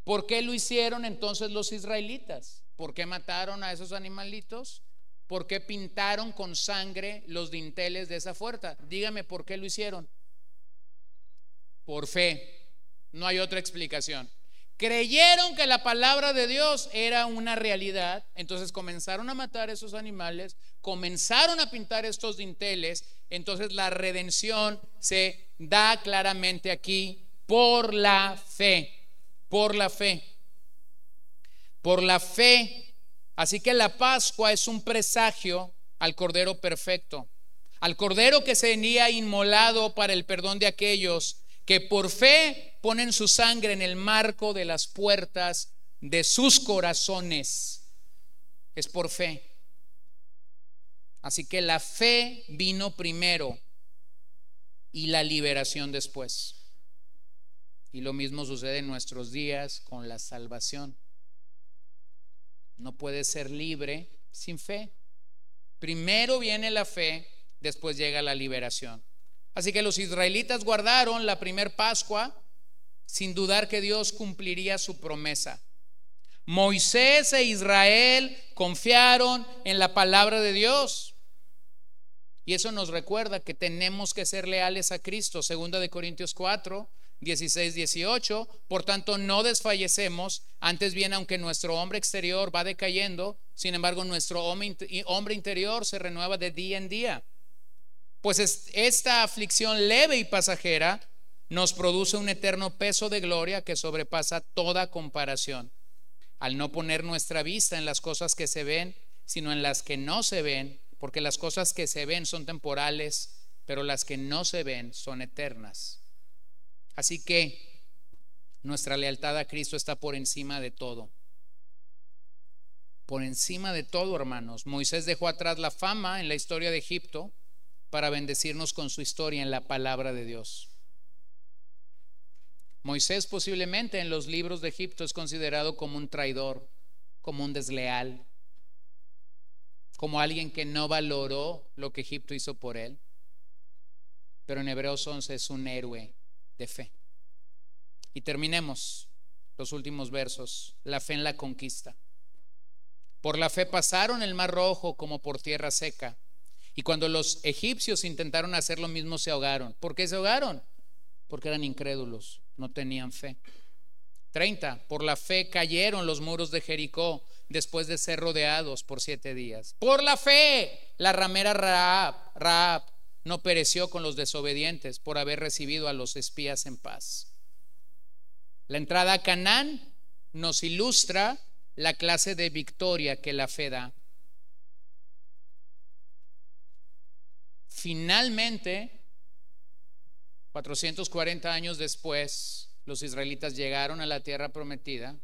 ¿Por qué lo hicieron entonces los israelitas? ¿Por qué mataron a esos animalitos? ¿Por qué pintaron con sangre los dinteles de esa puerta? Dígame por qué lo hicieron. Por fe. No hay otra explicación. Creyeron que la palabra de Dios era una realidad, entonces comenzaron a matar esos animales, comenzaron a pintar estos dinteles, entonces la redención se da claramente aquí por la fe por la fe. Por la fe Así que la Pascua es un presagio al Cordero perfecto, al Cordero que se venía inmolado para el perdón de aquellos que por fe ponen su sangre en el marco de las puertas de sus corazones. Es por fe. Así que la fe vino primero y la liberación después. Y lo mismo sucede en nuestros días con la salvación. No puede ser libre sin fe. Primero viene la fe, después llega la liberación. Así que los israelitas guardaron la primer Pascua sin dudar que Dios cumpliría su promesa. Moisés e Israel confiaron en la palabra de Dios. Y eso nos recuerda que tenemos que ser leales a Cristo. Segunda de Corintios 4, 16, 18. Por tanto, no desfallecemos. Antes bien, aunque nuestro hombre exterior va decayendo, sin embargo, nuestro hombre interior se renueva de día en día. Pues esta aflicción leve y pasajera nos produce un eterno peso de gloria que sobrepasa toda comparación. Al no poner nuestra vista en las cosas que se ven, sino en las que no se ven, porque las cosas que se ven son temporales, pero las que no se ven son eternas. Así que nuestra lealtad a Cristo está por encima de todo. Por encima de todo, hermanos. Moisés dejó atrás la fama en la historia de Egipto para bendecirnos con su historia en la palabra de Dios. Moisés posiblemente en los libros de Egipto es considerado como un traidor, como un desleal, como alguien que no valoró lo que Egipto hizo por él. Pero en Hebreos 11 es un héroe de fe. Y terminemos los últimos versos, la fe en la conquista. Por la fe pasaron el mar rojo como por tierra seca y cuando los egipcios intentaron hacer lo mismo, se ahogaron. ¿Por qué se ahogaron? Porque eran incrédulos, no tenían fe. 30. Por la fe cayeron los muros de Jericó después de ser rodeados por siete días. Por la fe, la ramera Raab, Raab no pereció con los desobedientes por haber recibido a los espías en paz. La entrada a Canaán nos ilustra la clase de victoria que la fe da. Finalmente, 440 años después, los israelitas llegaron a la tierra prometida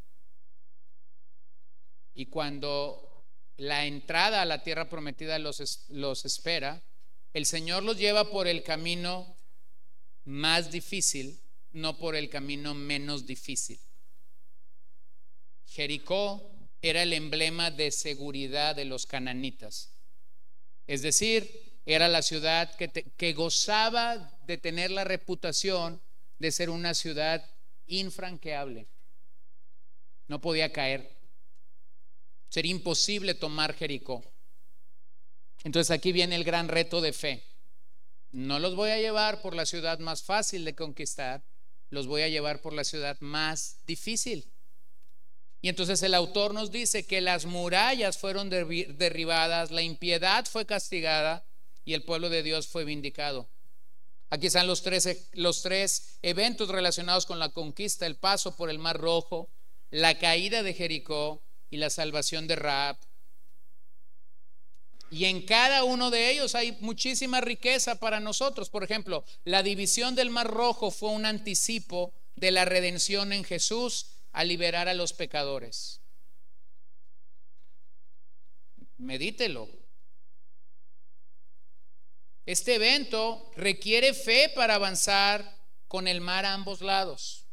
y cuando la entrada a la tierra prometida los, los espera, el Señor los lleva por el camino más difícil, no por el camino menos difícil. Jericó era el emblema de seguridad de los cananitas. Es decir, era la ciudad que, gozaba de tener la reputación de ser una ciudad infranqueable. No podía caer. Sería imposible tomar Jericó. Entonces aquí viene el gran reto de fe. No los voy a llevar por la ciudad más fácil de conquistar, los voy a llevar por la ciudad más difícil. Y entonces el autor nos dice que las murallas fueron derribadas, la impiedad fue castigada, y el pueblo de Dios fue vindicado. Aquí están los tres, los tres eventos relacionados con la conquista, el paso por el Mar Rojo, la caída de Jericó y la salvación de Raab. Y en cada uno de ellos hay muchísima riqueza para nosotros. Por ejemplo, la división del Mar Rojo fue un anticipo de la redención en Jesús a liberar a los pecadores. Medítelo. Este evento requiere fe para avanzar con el mar a ambos lados.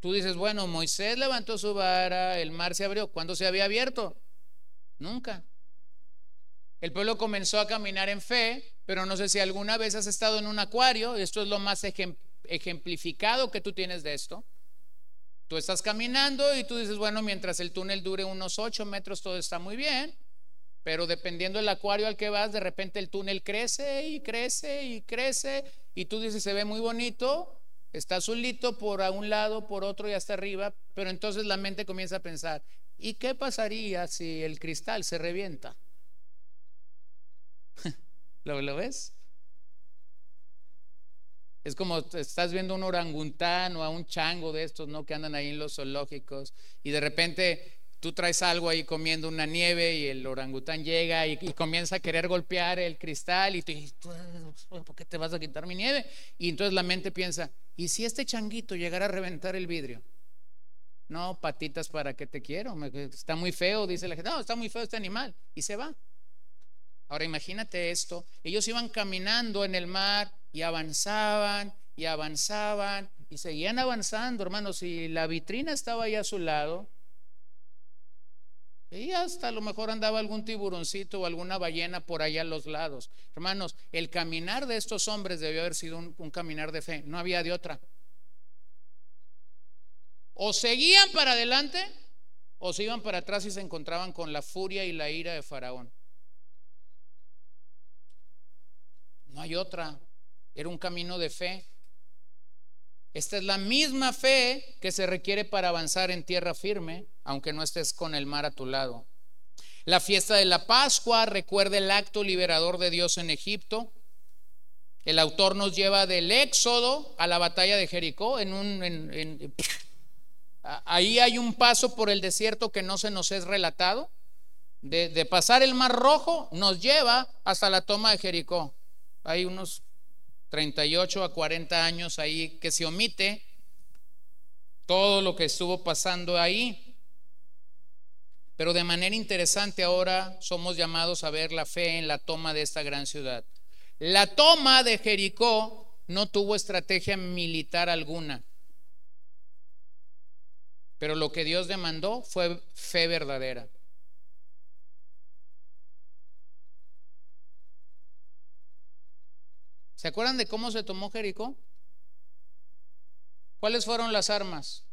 Tú dices, bueno, Moisés levantó su vara, el mar se abrió. ¿Cuándo se había abierto? Nunca. El pueblo comenzó a caminar en fe, pero no sé si alguna vez has estado en un acuario, esto es lo más ejemplificado que tú tienes de esto. Tú estás caminando y tú dices, bueno, mientras el túnel dure unos 8 metros, todo está muy bien. Pero dependiendo del acuario al que vas, de repente el túnel crece y crece y crece y tú dices, se ve muy bonito, está azulito por un lado, por otro y hasta arriba, pero entonces la mente comienza a pensar, ¿y qué pasaría si el cristal se revienta? [LAUGHS] ¿Lo, ¿Lo ves? Es como estás viendo un orangután o a un chango de estos, ¿no? Que andan ahí en los zoológicos y de repente tú traes algo ahí comiendo una nieve y el orangután llega y, comienza a querer golpear el cristal y tú dices, ¿por qué te vas a quitar mi nieve? Y entonces la mente piensa, ¿y si este changuito llegara a reventar el vidrio? No, patitas, ¿para qué te quiero? Está muy feo, dice la gente. No, está muy feo este animal. Y se va. Ahora imagínate esto. Ellos iban caminando en el mar y avanzaban y avanzaban y seguían avanzando, hermanos. Y la vitrina estaba ahí a su lado. Y hasta a lo mejor andaba algún tiburoncito o alguna ballena por allá a los lados. Hermanos, el caminar de estos hombres debió haber sido un caminar de fe. No había de otra. O seguían para adelante o se iban para atrás y se encontraban con la furia y la ira de Faraón. No hay otra. Era un camino de fe. Esta es la misma fe que se requiere para avanzar en tierra firme, aunque no estés con el mar a tu lado. La fiesta de la Pascua recuerda el acto liberador de Dios en Egipto. El autor nos lleva del Éxodo a la batalla de Jericó en un Ahí hay un paso por el desierto que no se nos es relatado. De, pasar el mar rojo nos lleva hasta la toma de Jericó. Hay unos 38 a 40 años ahí que se omite todo lo que estuvo pasando ahí. Pero de manera interesante ahora somos llamados a ver la fe en la toma de esta gran ciudad. La toma de Jericó no tuvo estrategia militar alguna. Pero lo que Dios demandó fue fe verdadera. ¿Se acuerdan de cómo se tomó Jericó? ¿Cuáles fueron las armas?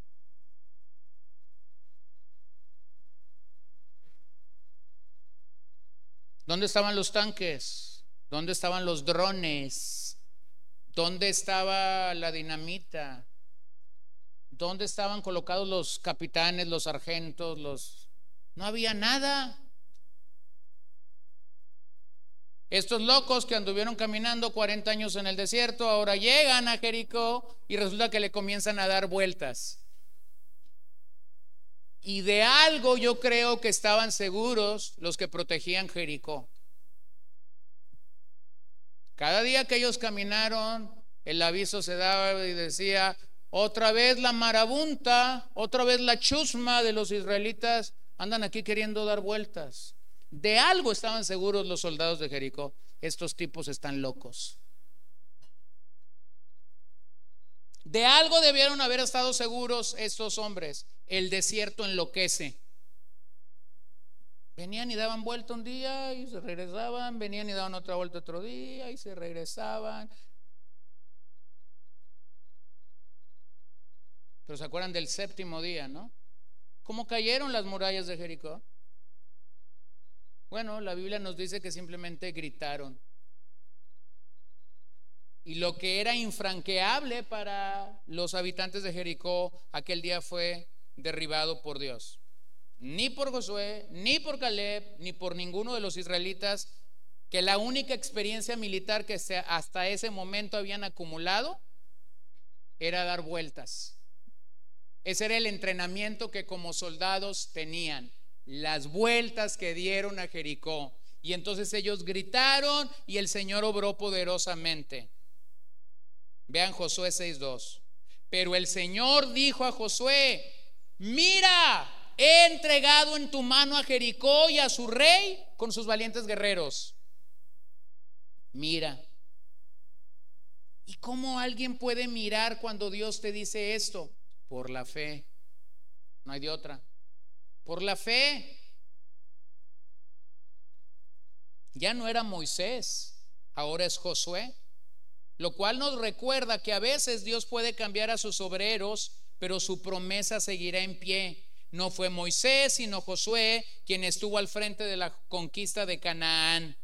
¿Dónde estaban los tanques? ¿Dónde estaban los drones? ¿Dónde estaba la dinamita? ¿Dónde estaban colocados los capitanes, los sargentos, los... No había nada. Estos locos que anduvieron caminando 40 años en el desierto, ahora llegan a Jericó y resulta que le comienzan a dar vueltas. Y de algo yo creo que estaban seguros los que protegían Jericó. Cada día que ellos caminaron, el aviso se daba y decía, otra vez la marabunta, otra vez la chusma de los israelitas andan aquí queriendo dar vueltas. De algo estaban seguros los soldados de Jericó. Estos tipos están locos. De algo debieron haber estado seguros estos hombres. El desierto enloquece. Venían y daban vuelta un día y se regresaban, venían y daban otra vuelta otro día y se regresaban. Pero se acuerdan del séptimo día, ¿no? ¿Cómo cayeron las murallas de Jericó? Bueno, la Biblia nos dice que simplemente gritaron. Y lo que era infranqueable para los habitantes de Jericó aquel día fue derribado por Dios. Ni por Josué, ni por Caleb, ni por ninguno de los israelitas, que la única experiencia militar que hasta ese momento habían acumulado era dar vueltas. Ese era el entrenamiento que como soldados tenían, las vueltas que dieron a Jericó. Y entonces ellos gritaron y el Señor obró poderosamente. Vean Josué 6.2. Pero el Señor dijo a Josué, mira, he entregado en tu mano a Jericó y a su rey con sus valientes guerreros. Mira. ¿Y cómo alguien puede mirar cuando Dios te dice esto? Por la fe. No hay de otra. Por la fe. Ya no era Moisés, ahora es Josué. Lo cual nos recuerda que a veces Dios puede cambiar a sus obreros, pero su promesa seguirá en pie. No fue Moisés, sino Josué quien estuvo al frente de la conquista de Canaán.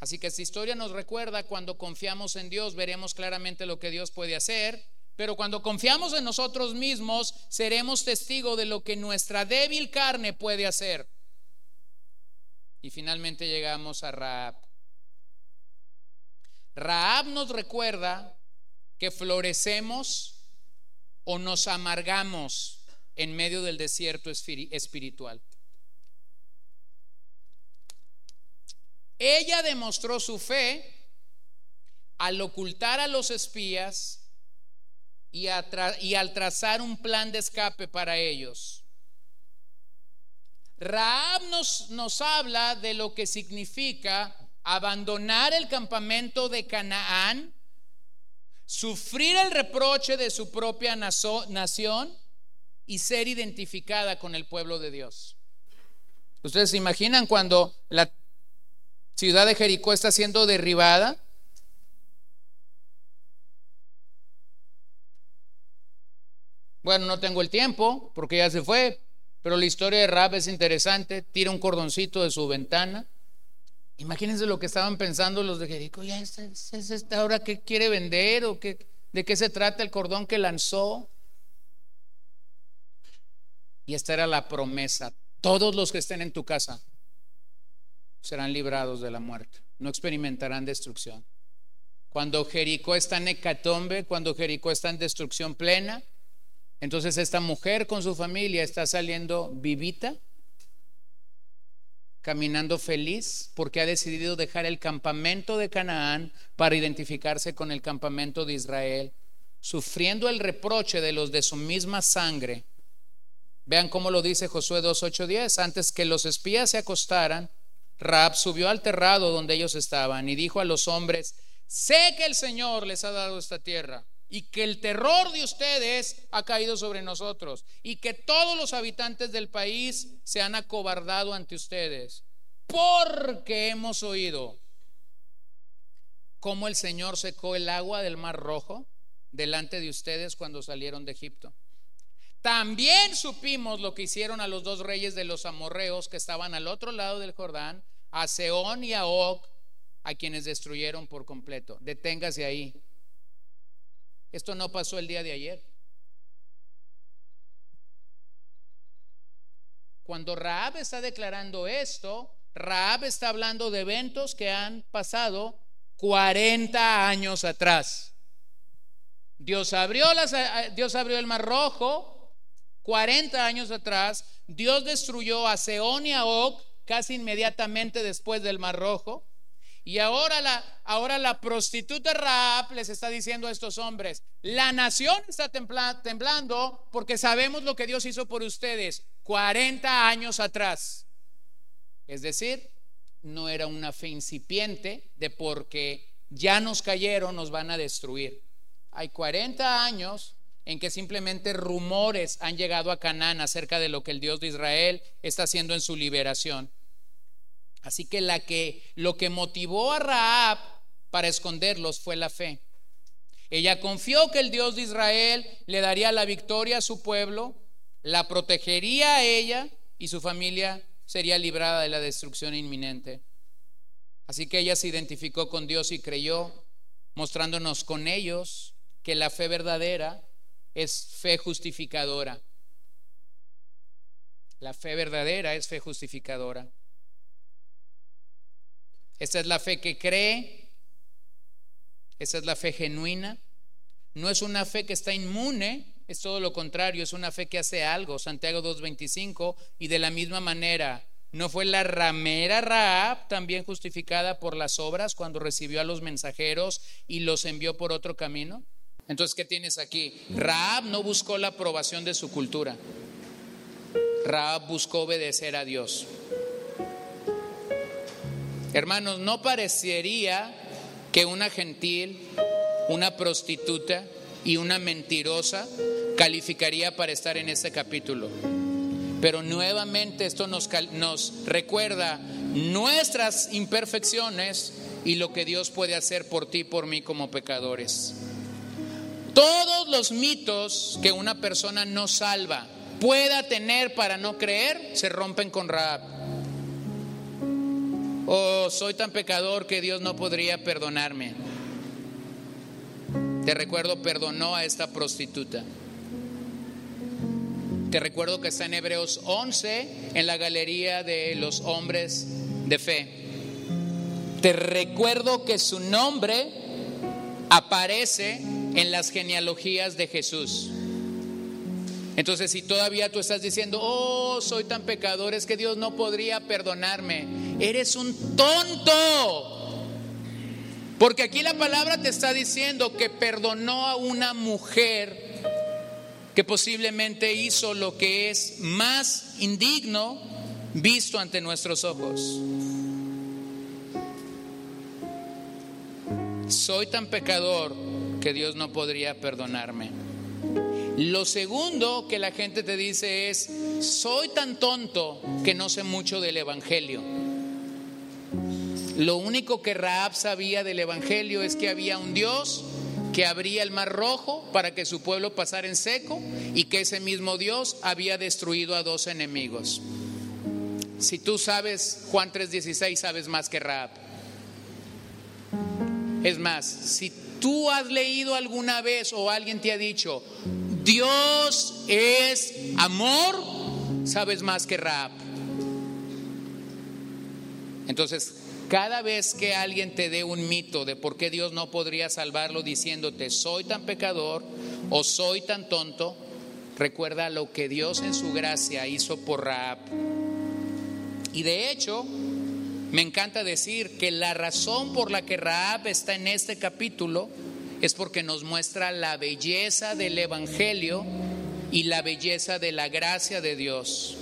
Así que esta historia nos recuerda cuando confiamos en Dios, veremos claramente lo que Dios puede hacer, pero cuando confiamos en nosotros mismos, seremos testigos de lo que nuestra débil carne puede hacer. Y finalmente llegamos a Raab. Raab nos recuerda que florecemos o nos amargamos en medio del desierto espiritual. Ella demostró su fe al ocultar a los espías y, al trazar un plan de escape para ellos. Raab nos, nos habla de lo que significa abandonar el campamento de Canaán, sufrir el reproche de su propia nación y ser identificada con el pueblo de Dios. Ustedes se imaginan cuando la ciudad de Jericó está siendo derribada. Bueno, no tengo el tiempo porque ya se fue, pero la historia de Rab es interesante. Tira un cordoncito de su ventana. Imagínense lo que estaban pensando los de Jericó. Ya es, esta hora que quiere vender o qué, de qué se trata el cordón que lanzó. Y esta era la promesa. Todos los que estén en tu casa serán librados de la muerte, no experimentarán destrucción. Cuando Jericó está en hecatombe, cuando Jericó está en destrucción plena, entonces esta mujer con su familia está saliendo vivita, caminando feliz, porque ha decidido dejar el campamento de Canaán para identificarse con el campamento de Israel, sufriendo el reproche de los de su misma sangre. Vean cómo lo dice Josué 2.8.10, antes que los espías se acostaran, Raab subió al terrado donde ellos estaban y dijo a los hombres, sé que el Señor les ha dado esta tierra y que el terror de ustedes ha caído sobre nosotros y que todos los habitantes del país se han acobardado ante ustedes, porque hemos oído cómo el Señor secó el agua del mar rojo delante de ustedes cuando salieron de Egipto. También supimos lo que hicieron a los dos reyes de los amorreos que estaban al otro lado del Jordán, a Seón y a Og, a quienes destruyeron por completo. Deténgase ahí. Esto no pasó el día de ayer. Cuando Raab está declarando esto, Raab está hablando de eventos que han pasado 40 años atrás. Dios abrió, las, Dios abrió el mar rojo 40 años atrás, Dios destruyó a Seón y a Og casi inmediatamente después del Mar Rojo. Y ahora la, ahora la prostituta Raab les está diciendo a estos hombres, la nación está temblando porque sabemos lo que Dios hizo por ustedes 40 años atrás. Es decir, no era una fe incipiente de porque ya nos cayeron, nos van a destruir. Hay 40 años en que simplemente rumores han llegado a Canaán acerca de lo que el Dios de Israel está haciendo en su liberación. Así que, la que lo que motivó a Raab para esconderlos fue la fe. Ella confió que el Dios de Israel le daría la victoria a su pueblo, la protegería a ella y su familia sería librada de la destrucción inminente. Así que ella se identificó con Dios y creyó, mostrándonos con ellos que la fe verdadera es fe justificadora. La fe verdadera es fe justificadora. Esta es la fe que cree, esa es la fe genuina. No es una fe que está inmune, es todo lo contrario, es una fe que hace algo. Santiago 2.25, y de la misma manera, ¿no fue la ramera Raab también justificada por las obras cuando recibió a los mensajeros y los envió por otro camino? Entonces, ¿qué tienes aquí? Raab no buscó la aprobación de su cultura. Raab buscó obedecer a Dios. Hermanos, no parecería que una gentil, una prostituta y una mentirosa calificaría para estar en este capítulo. Pero nuevamente esto nos, nos recuerda nuestras imperfecciones y lo que Dios puede hacer por ti y por mí como pecadores. Todos los mitos que una persona no salva pueda tener para no creer se rompen con Raab. Oh, soy tan pecador que Dios no podría perdonarme. Te recuerdo, perdonó a esta prostituta. Te recuerdo que está en Hebreos 11 en la galería de los hombres de fe. Te recuerdo que su nombre aparece en las genealogías de Jesús. Entonces, si todavía tú estás diciendo, oh, soy tan pecador, es que Dios no podría perdonarme, eres un tonto. Porque aquí la palabra te está diciendo que perdonó a una mujer que posiblemente hizo lo que es más indigno visto ante nuestros ojos. Soy tan pecador que Dios no podría perdonarme. Lo segundo que la gente te dice es, soy tan tonto que no sé mucho del Evangelio. Lo único que Raab sabía del Evangelio es que había un Dios que abría el mar rojo para que su pueblo pasara en seco y que ese mismo Dios había destruido a dos enemigos. Si tú sabes Juan 3:16, sabes más que Raab. Es más, si tú has leído alguna vez o alguien te ha dicho, Dios es amor, sabes más que Raab. Entonces, cada vez que alguien te dé un mito de por qué Dios no podría salvarlo diciéndote soy tan pecador o soy tan tonto, recuerda lo que Dios en su gracia hizo por Raab. Y de hecho, me encanta decir que la razón por la que Raab está en este capítulo es porque nos muestra la belleza del Evangelio y la belleza de la gracia de Dios.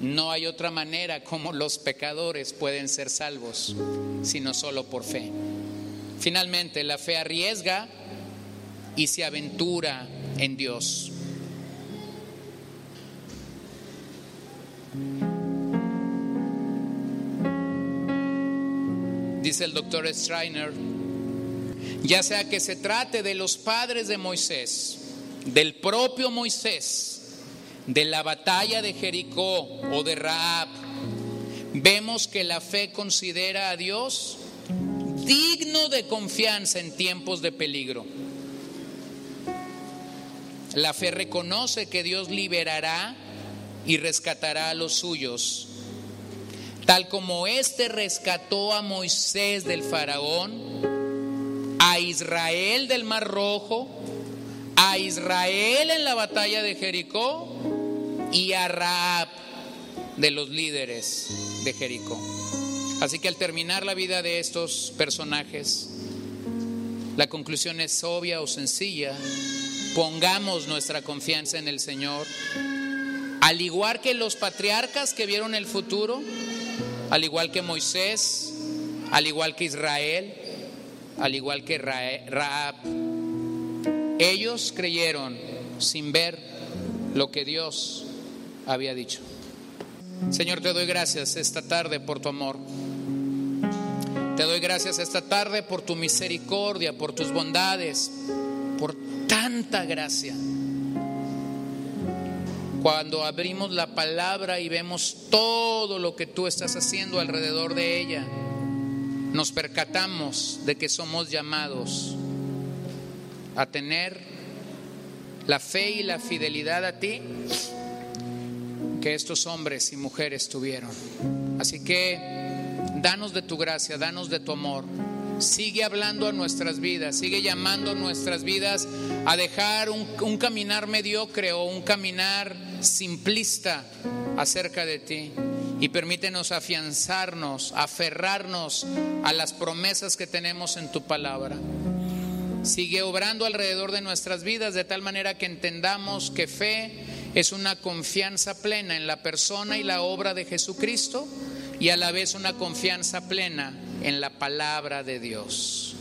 No hay otra manera como los pecadores pueden ser salvos, sino solo por fe. Finalmente, la fe arriesga y se aventura en Dios. Dice el doctor Streiner, ya sea que se trate de los padres de Moisés, del propio Moisés, de la batalla de Jericó o de Raab, vemos que la fe considera a Dios digno de confianza en tiempos de peligro. La fe reconoce que Dios liberará y rescatará a los suyos tal como éste rescató a Moisés del faraón, a Israel del Mar Rojo, a Israel en la batalla de Jericó y a Raab de los líderes de Jericó. Así que al terminar la vida de estos personajes, la conclusión es obvia o sencilla. Pongamos nuestra confianza en el Señor. Al igual que los patriarcas que vieron el futuro, al igual que Moisés, al igual que Israel, al igual que Raab. Ellos creyeron sin ver lo que Dios había dicho. Señor, te doy gracias esta tarde por tu amor. Te doy gracias esta tarde por tu misericordia, por tus bondades, por tanta gracia cuando abrimos la palabra y vemos todo lo que tú estás haciendo alrededor de ella, nos percatamos de que somos llamados a tener la fe y la fidelidad a ti que estos hombres y mujeres tuvieron. Así que danos de tu gracia, danos de tu amor. Sigue hablando a nuestras vidas, sigue llamando nuestras vidas a dejar un, un caminar mediocre o un caminar simplista acerca de ti y permítenos afianzarnos, aferrarnos a las promesas que tenemos en tu palabra. Sigue obrando alrededor de nuestras vidas de tal manera que entendamos que fe es una confianza plena en la persona y la obra de Jesucristo y a la vez una confianza plena en la palabra de Dios.